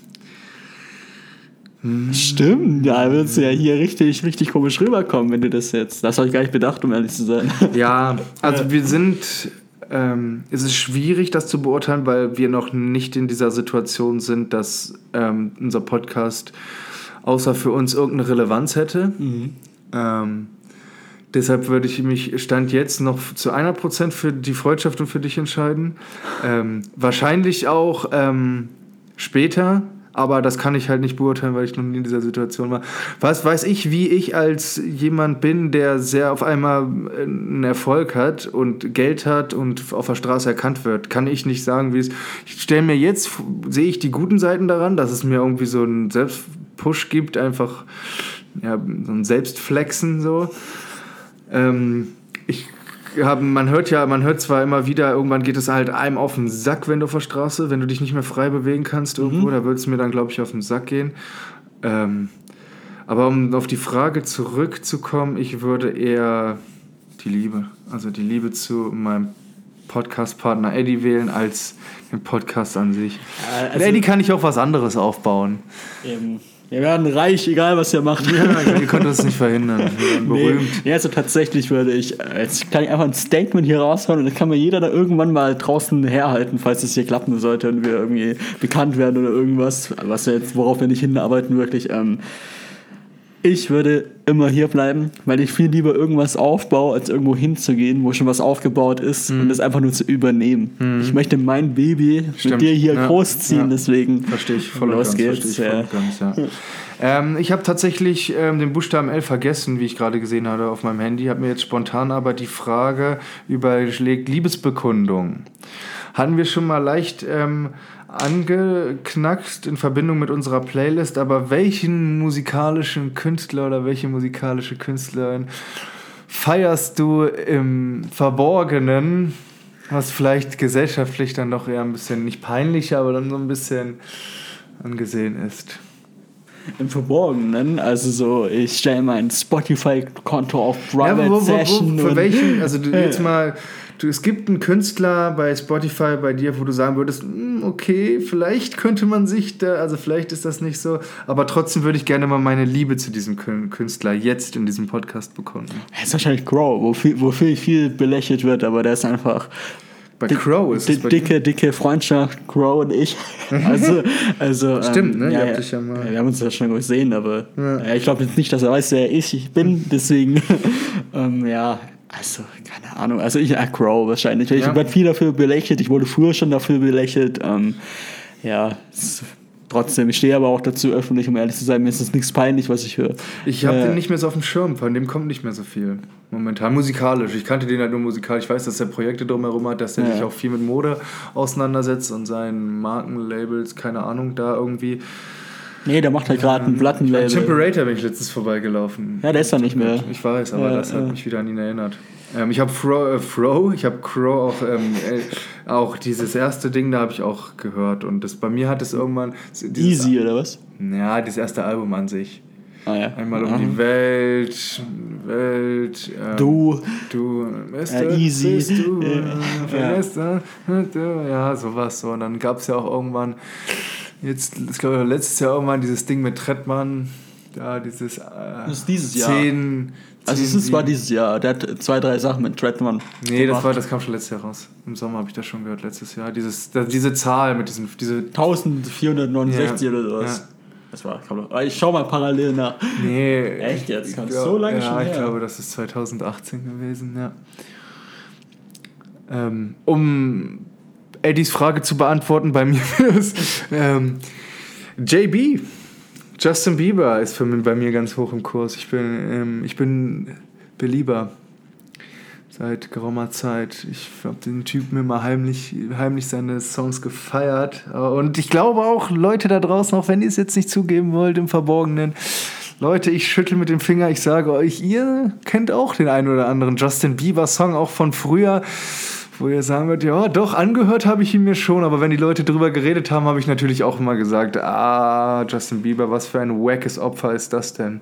Stimmt, ja, würdest du ja hier richtig, richtig komisch rüberkommen, wenn du das jetzt. Das habe ich gar nicht bedacht, um ehrlich zu sein. Ja, also wir sind. Ähm, es ist schwierig, das zu beurteilen, weil wir noch nicht in dieser Situation sind, dass ähm, unser Podcast außer für uns irgendeine Relevanz hätte. Mhm. Ähm, Deshalb würde ich mich Stand jetzt noch zu 100% für die Freundschaft und für dich entscheiden. Ähm, wahrscheinlich auch ähm, später, aber das kann ich halt nicht beurteilen, weil ich noch nie in dieser Situation war. Was weiß ich, wie ich als jemand bin, der sehr auf einmal einen Erfolg hat und Geld hat und auf der Straße erkannt wird, kann ich nicht sagen, wie es. Ich stelle mir jetzt, sehe ich die guten Seiten daran, dass es mir irgendwie so einen Selbstpush gibt, einfach ja, so ein Selbstflexen so. Ähm, ich hab, man hört ja, man hört zwar immer wieder, irgendwann geht es halt einem auf den Sack, wenn du auf der Straße, wenn du dich nicht mehr frei bewegen kannst irgendwo, mhm. da würde es mir dann, glaube ich, auf den Sack gehen. Ähm, aber um auf die Frage zurückzukommen, ich würde eher die Liebe, also die Liebe zu meinem Podcast-Partner Eddie wählen als den Podcast an sich. Also, Eddie kann ich auch was anderes aufbauen. Eben. Wir werden reich, egal was ihr macht. Ja, ihr könnt das nicht verhindern. berühmt. Nee, also tatsächlich würde ich, äh, jetzt kann ich einfach ein Statement hier raushauen und dann kann mir jeder da irgendwann mal draußen herhalten, falls es hier klappen sollte und wir irgendwie bekannt werden oder irgendwas, was wir jetzt, worauf wir nicht hinarbeiten wirklich. Ähm, ich würde immer hier bleiben, weil ich viel lieber irgendwas aufbaue, als irgendwo hinzugehen, wo schon was aufgebaut ist mhm. und es einfach nur zu übernehmen. Mhm. Ich möchte mein Baby Stimmt. mit dir hier ja. großziehen, ja. deswegen. Verstehe ich voll los geht's. Ich, ja. Ganz, ähm, ich habe tatsächlich ähm, den Buchstaben L vergessen, wie ich gerade gesehen habe auf meinem Handy. Habe mir jetzt spontan aber die Frage überlegt: Liebesbekundung. Hatten wir schon mal leicht. Ähm, angeknackst in Verbindung mit unserer Playlist, aber welchen musikalischen Künstler oder welche musikalische Künstlerin feierst du im Verborgenen, was vielleicht gesellschaftlich dann doch eher ein bisschen nicht peinlich, aber dann so ein bisschen angesehen ist? Im Verborgenen, also so, ich stelle mein Spotify-Konto auf Private ja, wo, wo, wo, Session. Für welchen, also du jetzt mal du, es gibt einen Künstler bei Spotify bei dir, wo du sagen würdest, hm, okay, vielleicht könnte man sich da, also vielleicht ist das nicht so, aber trotzdem würde ich gerne mal meine Liebe zu diesem Künstler jetzt in diesem Podcast bekommen. Das ist wahrscheinlich Crow, wofür, wofür viel belächelt wird, aber der ist einfach bei Crow ist es dicke, dicke Freundschaft, Crow und ich. Also, also Stimmt, ähm, ne? Ja, ja, ja mal... Wir haben uns ja schon gesehen, aber ja. ich glaube jetzt nicht, dass er weiß, wer ich bin. Deswegen, ähm, ja, also, keine Ahnung. Also ich, äh, Crow wahrscheinlich. Ich ja. werde viel dafür belächelt. Ich wurde früher schon dafür belächelt. Ähm, ja, trotzdem, ich stehe aber auch dazu öffentlich, um ehrlich zu sein, mir ist das nichts peinlich, was ich höre. Ich habe äh, den nicht mehr so auf dem Schirm, von dem kommt nicht mehr so viel. Momentan musikalisch. Ich kannte den halt nur musikalisch. Ich weiß, dass er Projekte drumherum hat, dass er ja. sich auch viel mit Mode auseinandersetzt und seinen Markenlabels, keine Ahnung, da irgendwie. Nee, der macht halt gerade ein Plattenlabel. Temperator bin ich letztens vorbeigelaufen. Ja, der ist da nicht mehr. Ich weiß, aber ja, das hat mich wieder an ihn erinnert. Ähm, ich habe Fro, äh, Fro, ich habe Crow auch, ähm, äh, auch dieses erste Ding, da habe ich auch gehört. Und das, bei mir hat es irgendwann. Easy oder was? Ja, das erste Album an sich. Ah, ja. Einmal um Aha. die Welt, Welt. Ähm, du. Du. Bist ja, easy. Bist du, ja. ja. ja, sowas so. Und dann gab es ja auch irgendwann, jetzt, ich glaube, letztes Jahr irgendwann dieses Ding mit Trettmann. Ja, dieses. Äh, das ist dieses Jahr. Zehn, also es ist, war dieses Jahr, der hat zwei, drei Sachen mit Treadman. Nee, das, war, das kam schon letztes Jahr raus. Im Sommer habe ich das schon gehört, letztes Jahr. Dieses, diese Zahl mit diesen... Diese 1469 ja. oder sowas. Ja. Das war, ich schau mal parallel nach. Nee. Echt jetzt? Glaub, so lange ja, schon Ja, ich glaube, das ist 2018 gewesen, ja. Ähm, um Eddies Frage zu beantworten, bei mir ist ähm, JB Justin Bieber ist für mich, bei mir ganz hoch im Kurs. Ich bin, ähm, ich bin Belieber seit geraumer Zeit. Ich habe den Typen immer heimlich, heimlich seine Songs gefeiert. Und ich glaube auch, Leute da draußen, auch wenn ihr es jetzt nicht zugeben wollt im Verborgenen, Leute, ich schüttel mit dem Finger, ich sage euch, ihr kennt auch den einen oder anderen Justin Bieber-Song, auch von früher wo ihr sagen würdet, ja, doch, angehört habe ich ihn mir schon, aber wenn die Leute drüber geredet haben, habe ich natürlich auch immer gesagt, ah, Justin Bieber, was für ein wackes Opfer ist das denn?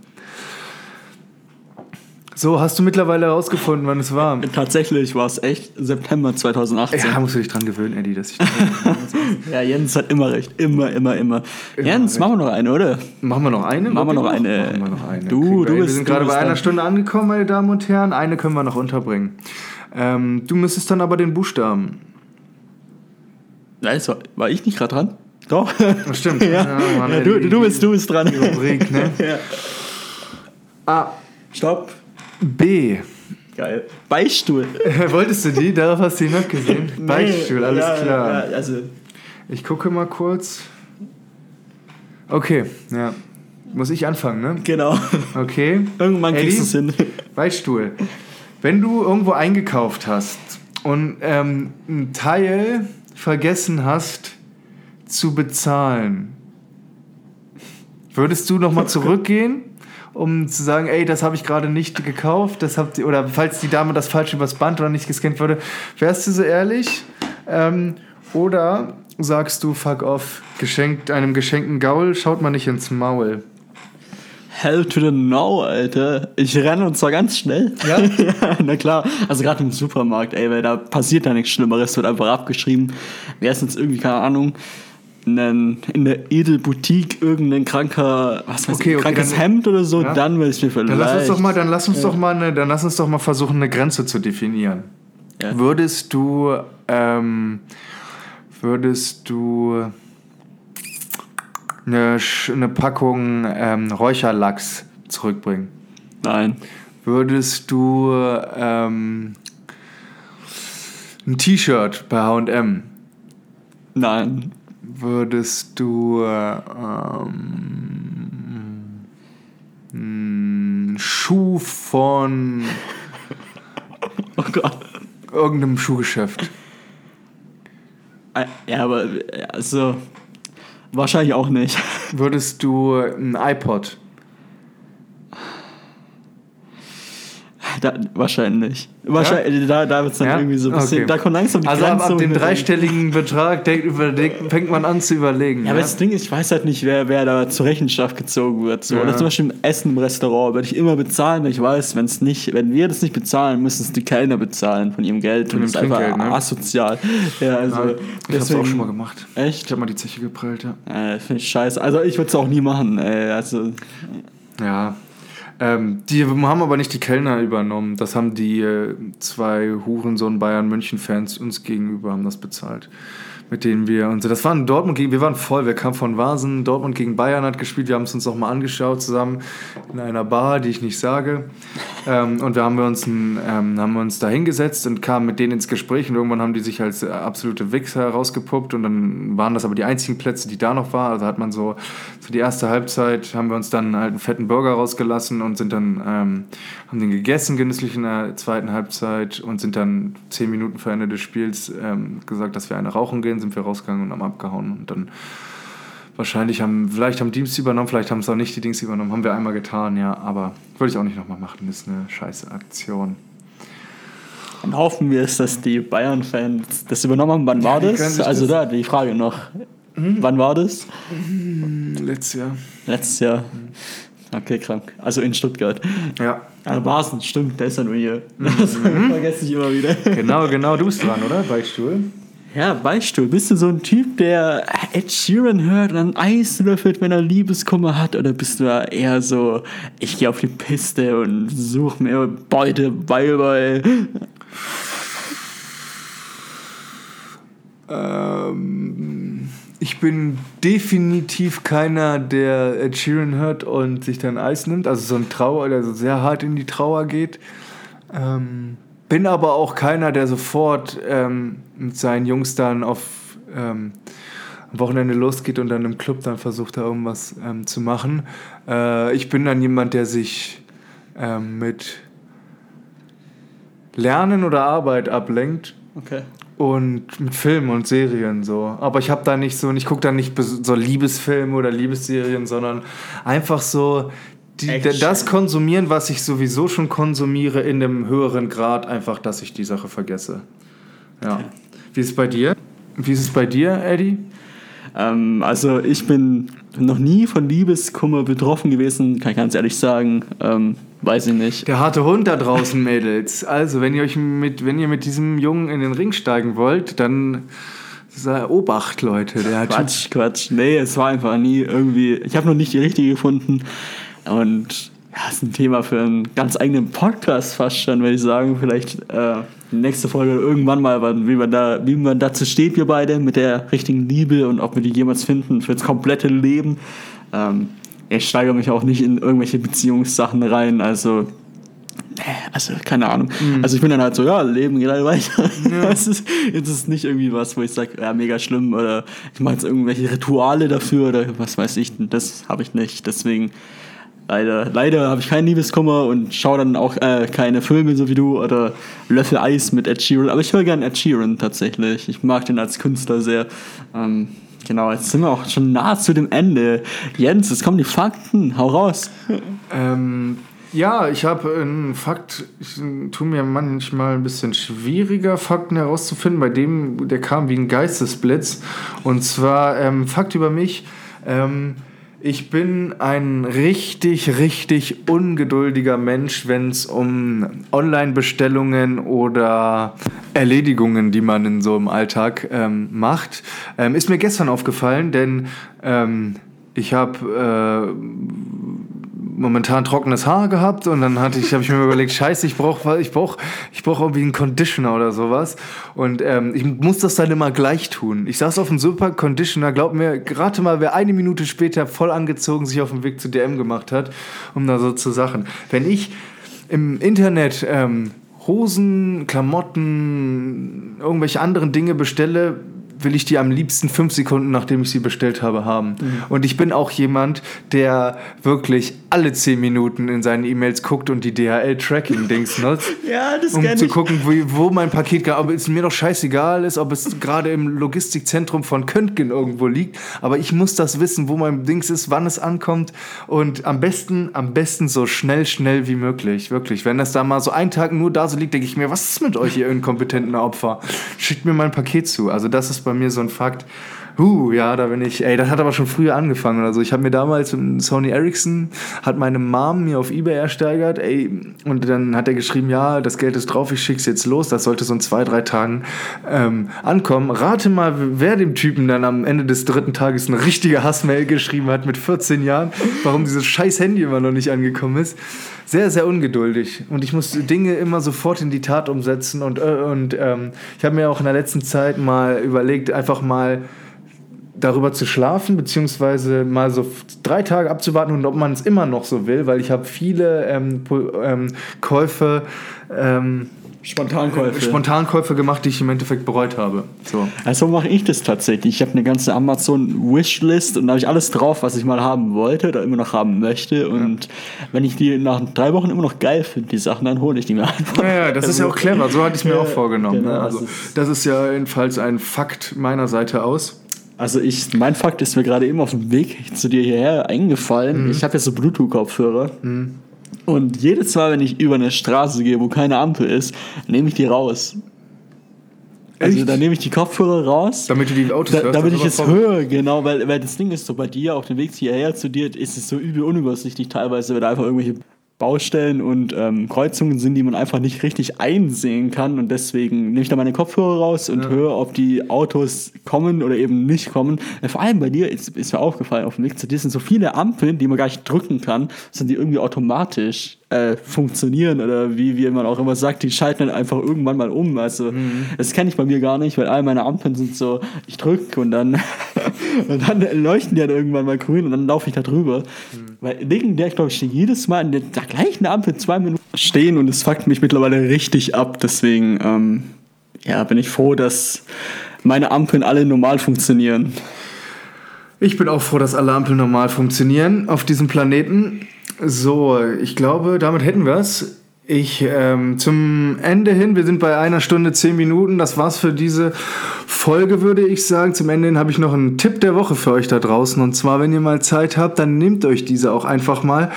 So, hast du mittlerweile herausgefunden, wann es war? Tatsächlich war es echt September 2018. Ja, musst du dich dran gewöhnen, Eddie, dass ich Ja, Jens hat immer recht. Immer, immer, immer. immer Jens, recht. machen wir noch eine, oder? Machen wir noch eine? Machen wir noch eine. Machen wir noch eine. Du, du wir, bist, wir sind gerade bei einer Stunde angekommen, meine Damen und Herren. Eine können wir noch unterbringen. Ähm, du müsstest dann aber den Buchstaben. Nein, war, war ich nicht gerade dran? Doch. Das stimmt. ja. ja, Mann, ja du, du, bist, du bist dran. Die Rubrik, ne? A. Stopp. B. Geil. Beistuhl. Wolltest du die? Darauf hast du ihn noch gesehen. Nee, Beistuhl, alles klar. Also. Ich gucke mal kurz. Okay, ja. Muss ich anfangen, ne? Genau. Okay. Irgendwann kriegst du es hin. Beistuhl. Wenn du irgendwo eingekauft hast und ähm, einen Teil vergessen hast zu bezahlen, würdest du nochmal zurückgehen, um zu sagen, ey, das habe ich gerade nicht gekauft, das habt ihr, oder falls die Dame das falsch übers Band oder nicht gescannt wurde, wärst du so ehrlich? Ähm, oder sagst du, fuck off, geschenkt, einem geschenkten Gaul schaut man nicht ins Maul? Hell to the no, Alter. Ich renne und zwar ganz schnell. Ja? ja na klar. Also gerade im Supermarkt, ey, weil da passiert ja nichts Schlimmeres, wird einfach abgeschrieben. Wer ist jetzt irgendwie, keine Ahnung, in, in der Edelboutique irgendein kranker, was weiß okay, ich, okay, krankes dann, Hemd oder so, ja? dann will ich mir vielleicht. Dann lass uns doch mal, dann lass uns ja. doch mal, eine, dann lass uns doch mal versuchen, eine Grenze zu definieren. Würdest du, ähm, würdest du eine, eine Packung ähm, Räucherlachs zurückbringen? Nein. Würdest du ähm, ein T-Shirt bei HM? Nein. Würdest du ähm, einen Schuh von oh Gott. irgendeinem Schuhgeschäft? Äh, ja, aber also Wahrscheinlich auch nicht. Würdest du ein iPod Da, wahrscheinlich. Wahrscheinlich, ja? Da, da wird es dann ja? irgendwie so ein bisschen. Okay. Da kommt langsam die Also ab, ab dem dreistelligen Betrag denk, überdenkt, fängt man an zu überlegen. Ja, aber das Ding ist, ich weiß halt nicht, wer, wer da zur Rechenschaft gezogen wird. So. Oder zum Beispiel im Essen im Restaurant würde ich immer bezahlen, weil ich weiß, wenn's nicht, wenn wir das nicht bezahlen, müssen es die Kellner bezahlen von ihrem Geld. Von und das ist einfach ne? asozial. Ja, also, ja, ich hab's auch schon mal gemacht. Echt? Ich hab mal die Zeche geprellt, ja. Äh, Finde ich scheiße. Also ich würde es auch nie machen. Ey. Also, ja, ähm, die haben aber nicht die Kellner übernommen. Das haben die äh, zwei Hurensohn Bayern München Fans uns gegenüber haben das bezahlt. Mit denen wir und so. Das waren Dortmund gegen, wir waren voll, wir kamen von Vasen, Dortmund gegen Bayern hat gespielt, wir haben es uns auch mal angeschaut zusammen in einer Bar, die ich nicht sage. Ähm, und wir haben wir uns, ein, ähm, haben wir uns da hingesetzt und kamen mit denen ins Gespräch und irgendwann haben die sich als absolute Wichser herausgepuppt und dann waren das aber die einzigen Plätze, die da noch waren. Also hat man so für die erste Halbzeit haben wir uns dann halt einen fetten Burger rausgelassen und sind dann, ähm, haben den gegessen genüsslich in der zweiten Halbzeit und sind dann zehn Minuten vor Ende des Spiels ähm, gesagt, dass wir eine rauchen gehen, sind wir rausgegangen und haben abgehauen und dann wahrscheinlich haben, vielleicht haben Dienst übernommen, vielleicht haben es auch nicht die Dings übernommen, haben wir einmal getan, ja, aber würde ich auch nicht nochmal machen, das ist eine scheiße Aktion. Dann hoffen wir es, dass die Bayern-Fans das übernommen haben. Wann war das? Also da die Frage noch. Hm? Wann war das? Hm, letztes Jahr. Letztes Jahr. Okay, krank. Also in Stuttgart. Ja. Ja, Basen, stimmt, der ist ja nur hier. Das mhm. vergesse ich immer wieder. Genau, genau, du bist dran, oder? Beichtstuhl. Ja, Beichtstuhl. Bist du so ein Typ, der Ed Sheeran hört und dann Eis löffelt, wenn er Liebeskummer hat? Oder bist du eher so, ich gehe auf die Piste und suche mir Beute, Weiber? Ähm, ich bin definitiv keiner, der Ed Sheeran hört und sich dann Eis nimmt. Also so ein Trauer, der so sehr hart in die Trauer geht. Ähm, bin aber auch keiner, der sofort ähm, mit seinen Jungs dann auf ähm, am Wochenende losgeht und dann im Club dann versucht, da irgendwas ähm, zu machen. Äh, ich bin dann jemand, der sich ähm, mit Lernen oder Arbeit ablenkt. Okay und mit Filmen und Serien so. Aber ich habe da nicht so, ich gucke da nicht so Liebesfilme oder Liebesserien, sondern einfach so die, das konsumieren, was ich sowieso schon konsumiere, in einem höheren Grad, einfach, dass ich die Sache vergesse. Ja. Wie ist es bei dir? Wie ist es bei dir, Eddie? Ähm, also ich bin noch nie von Liebeskummer betroffen gewesen, kann ich ganz ehrlich sagen. Ähm, weiß ich nicht. Der harte Hund da draußen, Mädels. Also, wenn ihr euch mit, wenn ihr mit diesem Jungen in den Ring steigen wollt, dann Obacht, Leute. Der Quatsch, Quatsch. Nee, es war einfach nie irgendwie. Ich habe noch nicht die richtige gefunden. Und ja, das ist ein Thema für einen ganz eigenen Podcast fast schon, würde ich sagen. Vielleicht äh, nächste Folge irgendwann mal, wie man, da, wie man dazu steht, wir beide, mit der richtigen Liebe und ob wir die jemals finden für das komplette Leben. Ähm, ich steigere mich auch nicht in irgendwelche Beziehungssachen rein, also also keine Ahnung. Mhm. Also ich bin dann halt so, ja, Leben geht halt weiter. Ja. es, ist, es ist nicht irgendwie was, wo ich sage, ja, mega schlimm oder ich mache jetzt irgendwelche Rituale dafür oder was weiß ich. Das habe ich nicht. Deswegen leider, leider habe ich keinen Liebeskummer und schaue dann auch äh, keine Filme so wie du oder Löffel Eis mit Ed Sheeran. Aber ich höre gerne Ed Sheeran tatsächlich. Ich mag den als Künstler sehr. Ähm, Genau, jetzt sind wir auch schon nah zu dem Ende. Jens, jetzt kommen die Fakten. Hau raus. Ähm, ja, ich habe einen Fakt, ich tue mir manchmal ein bisschen schwieriger, Fakten herauszufinden. Bei dem, der kam wie ein Geistesblitz. Und zwar ähm, Fakt über mich. Ähm, ich bin ein richtig, richtig ungeduldiger Mensch, wenn es um Online-Bestellungen oder Erledigungen, die man in so einem Alltag ähm, macht. Ähm, ist mir gestern aufgefallen, denn ähm, ich habe äh, momentan trockenes Haar gehabt und dann hatte ich, habe ich mir überlegt, scheiße, ich brauche ich brauch, ich brauch irgendwie einen Conditioner oder sowas. Und ähm, ich muss das dann immer gleich tun. Ich saß auf dem Super Conditioner, glaub mir, gerade mal, wer eine Minute später voll angezogen sich auf den Weg zu DM gemacht hat, um da so zu Sachen. Wenn ich im Internet ähm, Hosen, Klamotten, irgendwelche anderen Dinge bestelle, will ich die am liebsten fünf Sekunden, nachdem ich sie bestellt habe, haben. Mhm. Und ich bin auch jemand, der wirklich alle zehn Minuten in seinen E-Mails guckt und die DHL-Tracking-Dings nutzt. ja, das Um zu gucken, wo, wo mein Paket, geht. ob es mir doch scheißegal ist, ob es gerade im Logistikzentrum von Köntgen irgendwo liegt. Aber ich muss das wissen, wo mein Dings ist, wann es ankommt. Und am besten, am besten so schnell, schnell wie möglich. Wirklich. Wenn das da mal so einen Tag nur da so liegt, denke ich mir, was ist mit euch, ihr inkompetenten Opfer? Schickt mir mein Paket zu. Also das ist bei mir so ein Fakt. Uh, ja, da bin ich. Ey, das hat aber schon früher angefangen. Also ich habe mir damals einen Sony Ericsson, hat meine Mom mir auf Ebay ersteigert, ey, und dann hat er geschrieben, ja, das Geld ist drauf, ich schick's jetzt los. Das sollte so in zwei, drei Tagen ähm, ankommen. Rate mal, wer dem Typen dann am Ende des dritten Tages eine richtige Hassmail geschrieben hat mit 14 Jahren, warum dieses scheiß Handy immer noch nicht angekommen ist sehr, sehr ungeduldig. Und ich muss Dinge immer sofort in die Tat umsetzen. Und, äh, und ähm, ich habe mir auch in der letzten Zeit mal überlegt, einfach mal darüber zu schlafen, beziehungsweise mal so drei Tage abzuwarten und ob man es immer noch so will, weil ich habe viele ähm, ähm, Käufe. Ähm, Spontankäufe. Spontankäufe gemacht, die ich im Endeffekt bereut habe. So. Also mache ich das tatsächlich. Ich habe eine ganze Amazon-Wishlist und da habe ich alles drauf, was ich mal haben wollte oder immer noch haben möchte. Und ja. wenn ich die nach drei Wochen immer noch geil finde, die Sachen, dann hole ich die mir einfach. Ja, ja das also, ist ja auch clever. So hatte ich es mir auch vorgenommen. Genau, ne? also, das ist ja jedenfalls ein Fakt meiner Seite aus. Also ich, mein Fakt ist mir gerade eben auf dem Weg zu dir hierher eingefallen. Mhm. Ich habe jetzt so Bluetooth-Kopfhörer. Mhm. Und jedes Mal, wenn ich über eine Straße gehe, wo keine Ampel ist, nehme ich die raus. Also Echt? dann nehme ich die Kopfhörer raus. Damit du die Autos da, hörst. Damit ich es höre, genau, weil, weil das Ding ist so bei dir, auf dem Weg hierher zu dir, ist es so übel unübersichtlich teilweise, weil da einfach irgendwelche Baustellen und ähm, Kreuzungen sind, die man einfach nicht richtig einsehen kann. Und deswegen nehme ich da meine Kopfhörer raus und ja. höre, ob die Autos kommen oder eben nicht kommen. Ja, vor allem bei dir ist, ist, mir aufgefallen, auf dem Weg zu dir sind so viele Ampeln, die man gar nicht drücken kann, sind die irgendwie automatisch äh, funktionieren oder wie, wie man auch immer sagt, die schalten dann einfach irgendwann mal um. Also mhm. das kenne ich bei mir gar nicht, weil all meine Ampeln sind so, ich drücke und dann, und dann leuchten die dann irgendwann mal grün und dann laufe ich da drüber. Mhm. Weil legendär, glaube ich, jedes Mal in der, der, gleichen Ampel zwei Minuten stehen und es fuckt mich mittlerweile richtig ab. Deswegen ähm, ja, bin ich froh, dass meine Ampeln alle normal funktionieren. Ich bin auch froh, dass alle Ampeln normal funktionieren auf diesem Planeten. So, ich glaube, damit hätten wir es. Ich ähm, zum Ende hin, wir sind bei einer Stunde zehn Minuten. Das war's für diese Folge, würde ich sagen. Zum Ende hin habe ich noch einen Tipp der Woche für euch da draußen. Und zwar, wenn ihr mal Zeit habt, dann nehmt euch diese auch einfach mal.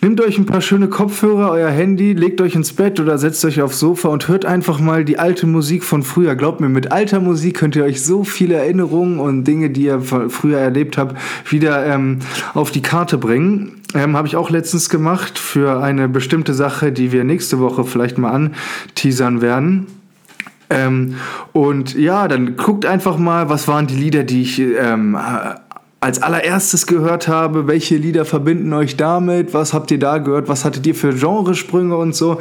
Nehmt euch ein paar schöne Kopfhörer, euer Handy, legt euch ins Bett oder setzt euch aufs Sofa und hört einfach mal die alte Musik von früher. Glaubt mir, mit alter Musik könnt ihr euch so viele Erinnerungen und Dinge, die ihr früher erlebt habt, wieder ähm, auf die Karte bringen. Ähm, Habe ich auch letztens gemacht für eine bestimmte Sache, die wir nächste Woche vielleicht mal anteasern werden. Ähm, und ja, dann guckt einfach mal, was waren die Lieder, die ich ähm, als allererstes gehört habe, welche Lieder verbinden euch damit, was habt ihr da gehört, was hattet ihr für Genresprünge und so.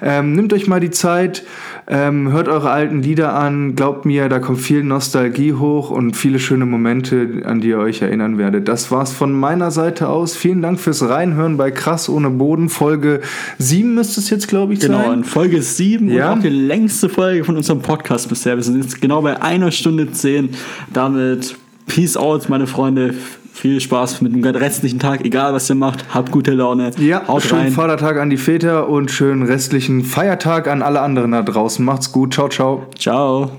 Ähm, nehmt euch mal die Zeit, ähm, hört eure alten Lieder an, glaubt mir, da kommt viel Nostalgie hoch und viele schöne Momente, an die ihr euch erinnern werdet. Das war's von meiner Seite aus. Vielen Dank fürs Reinhören bei Krass ohne Boden. Folge 7 müsste es jetzt, glaube ich, genau, sein. Genau, Folge 7 ja. und auch die längste Folge von unserem Podcast bisher. Wir sind jetzt genau bei einer Stunde 10. Damit Peace out, meine Freunde. Viel Spaß mit dem restlichen Tag, egal was ihr macht. Habt gute Laune. Ja, Haut schönen rein. Vatertag an die Väter und schönen restlichen Feiertag an alle anderen da draußen. Macht's gut. Ciao, ciao. Ciao.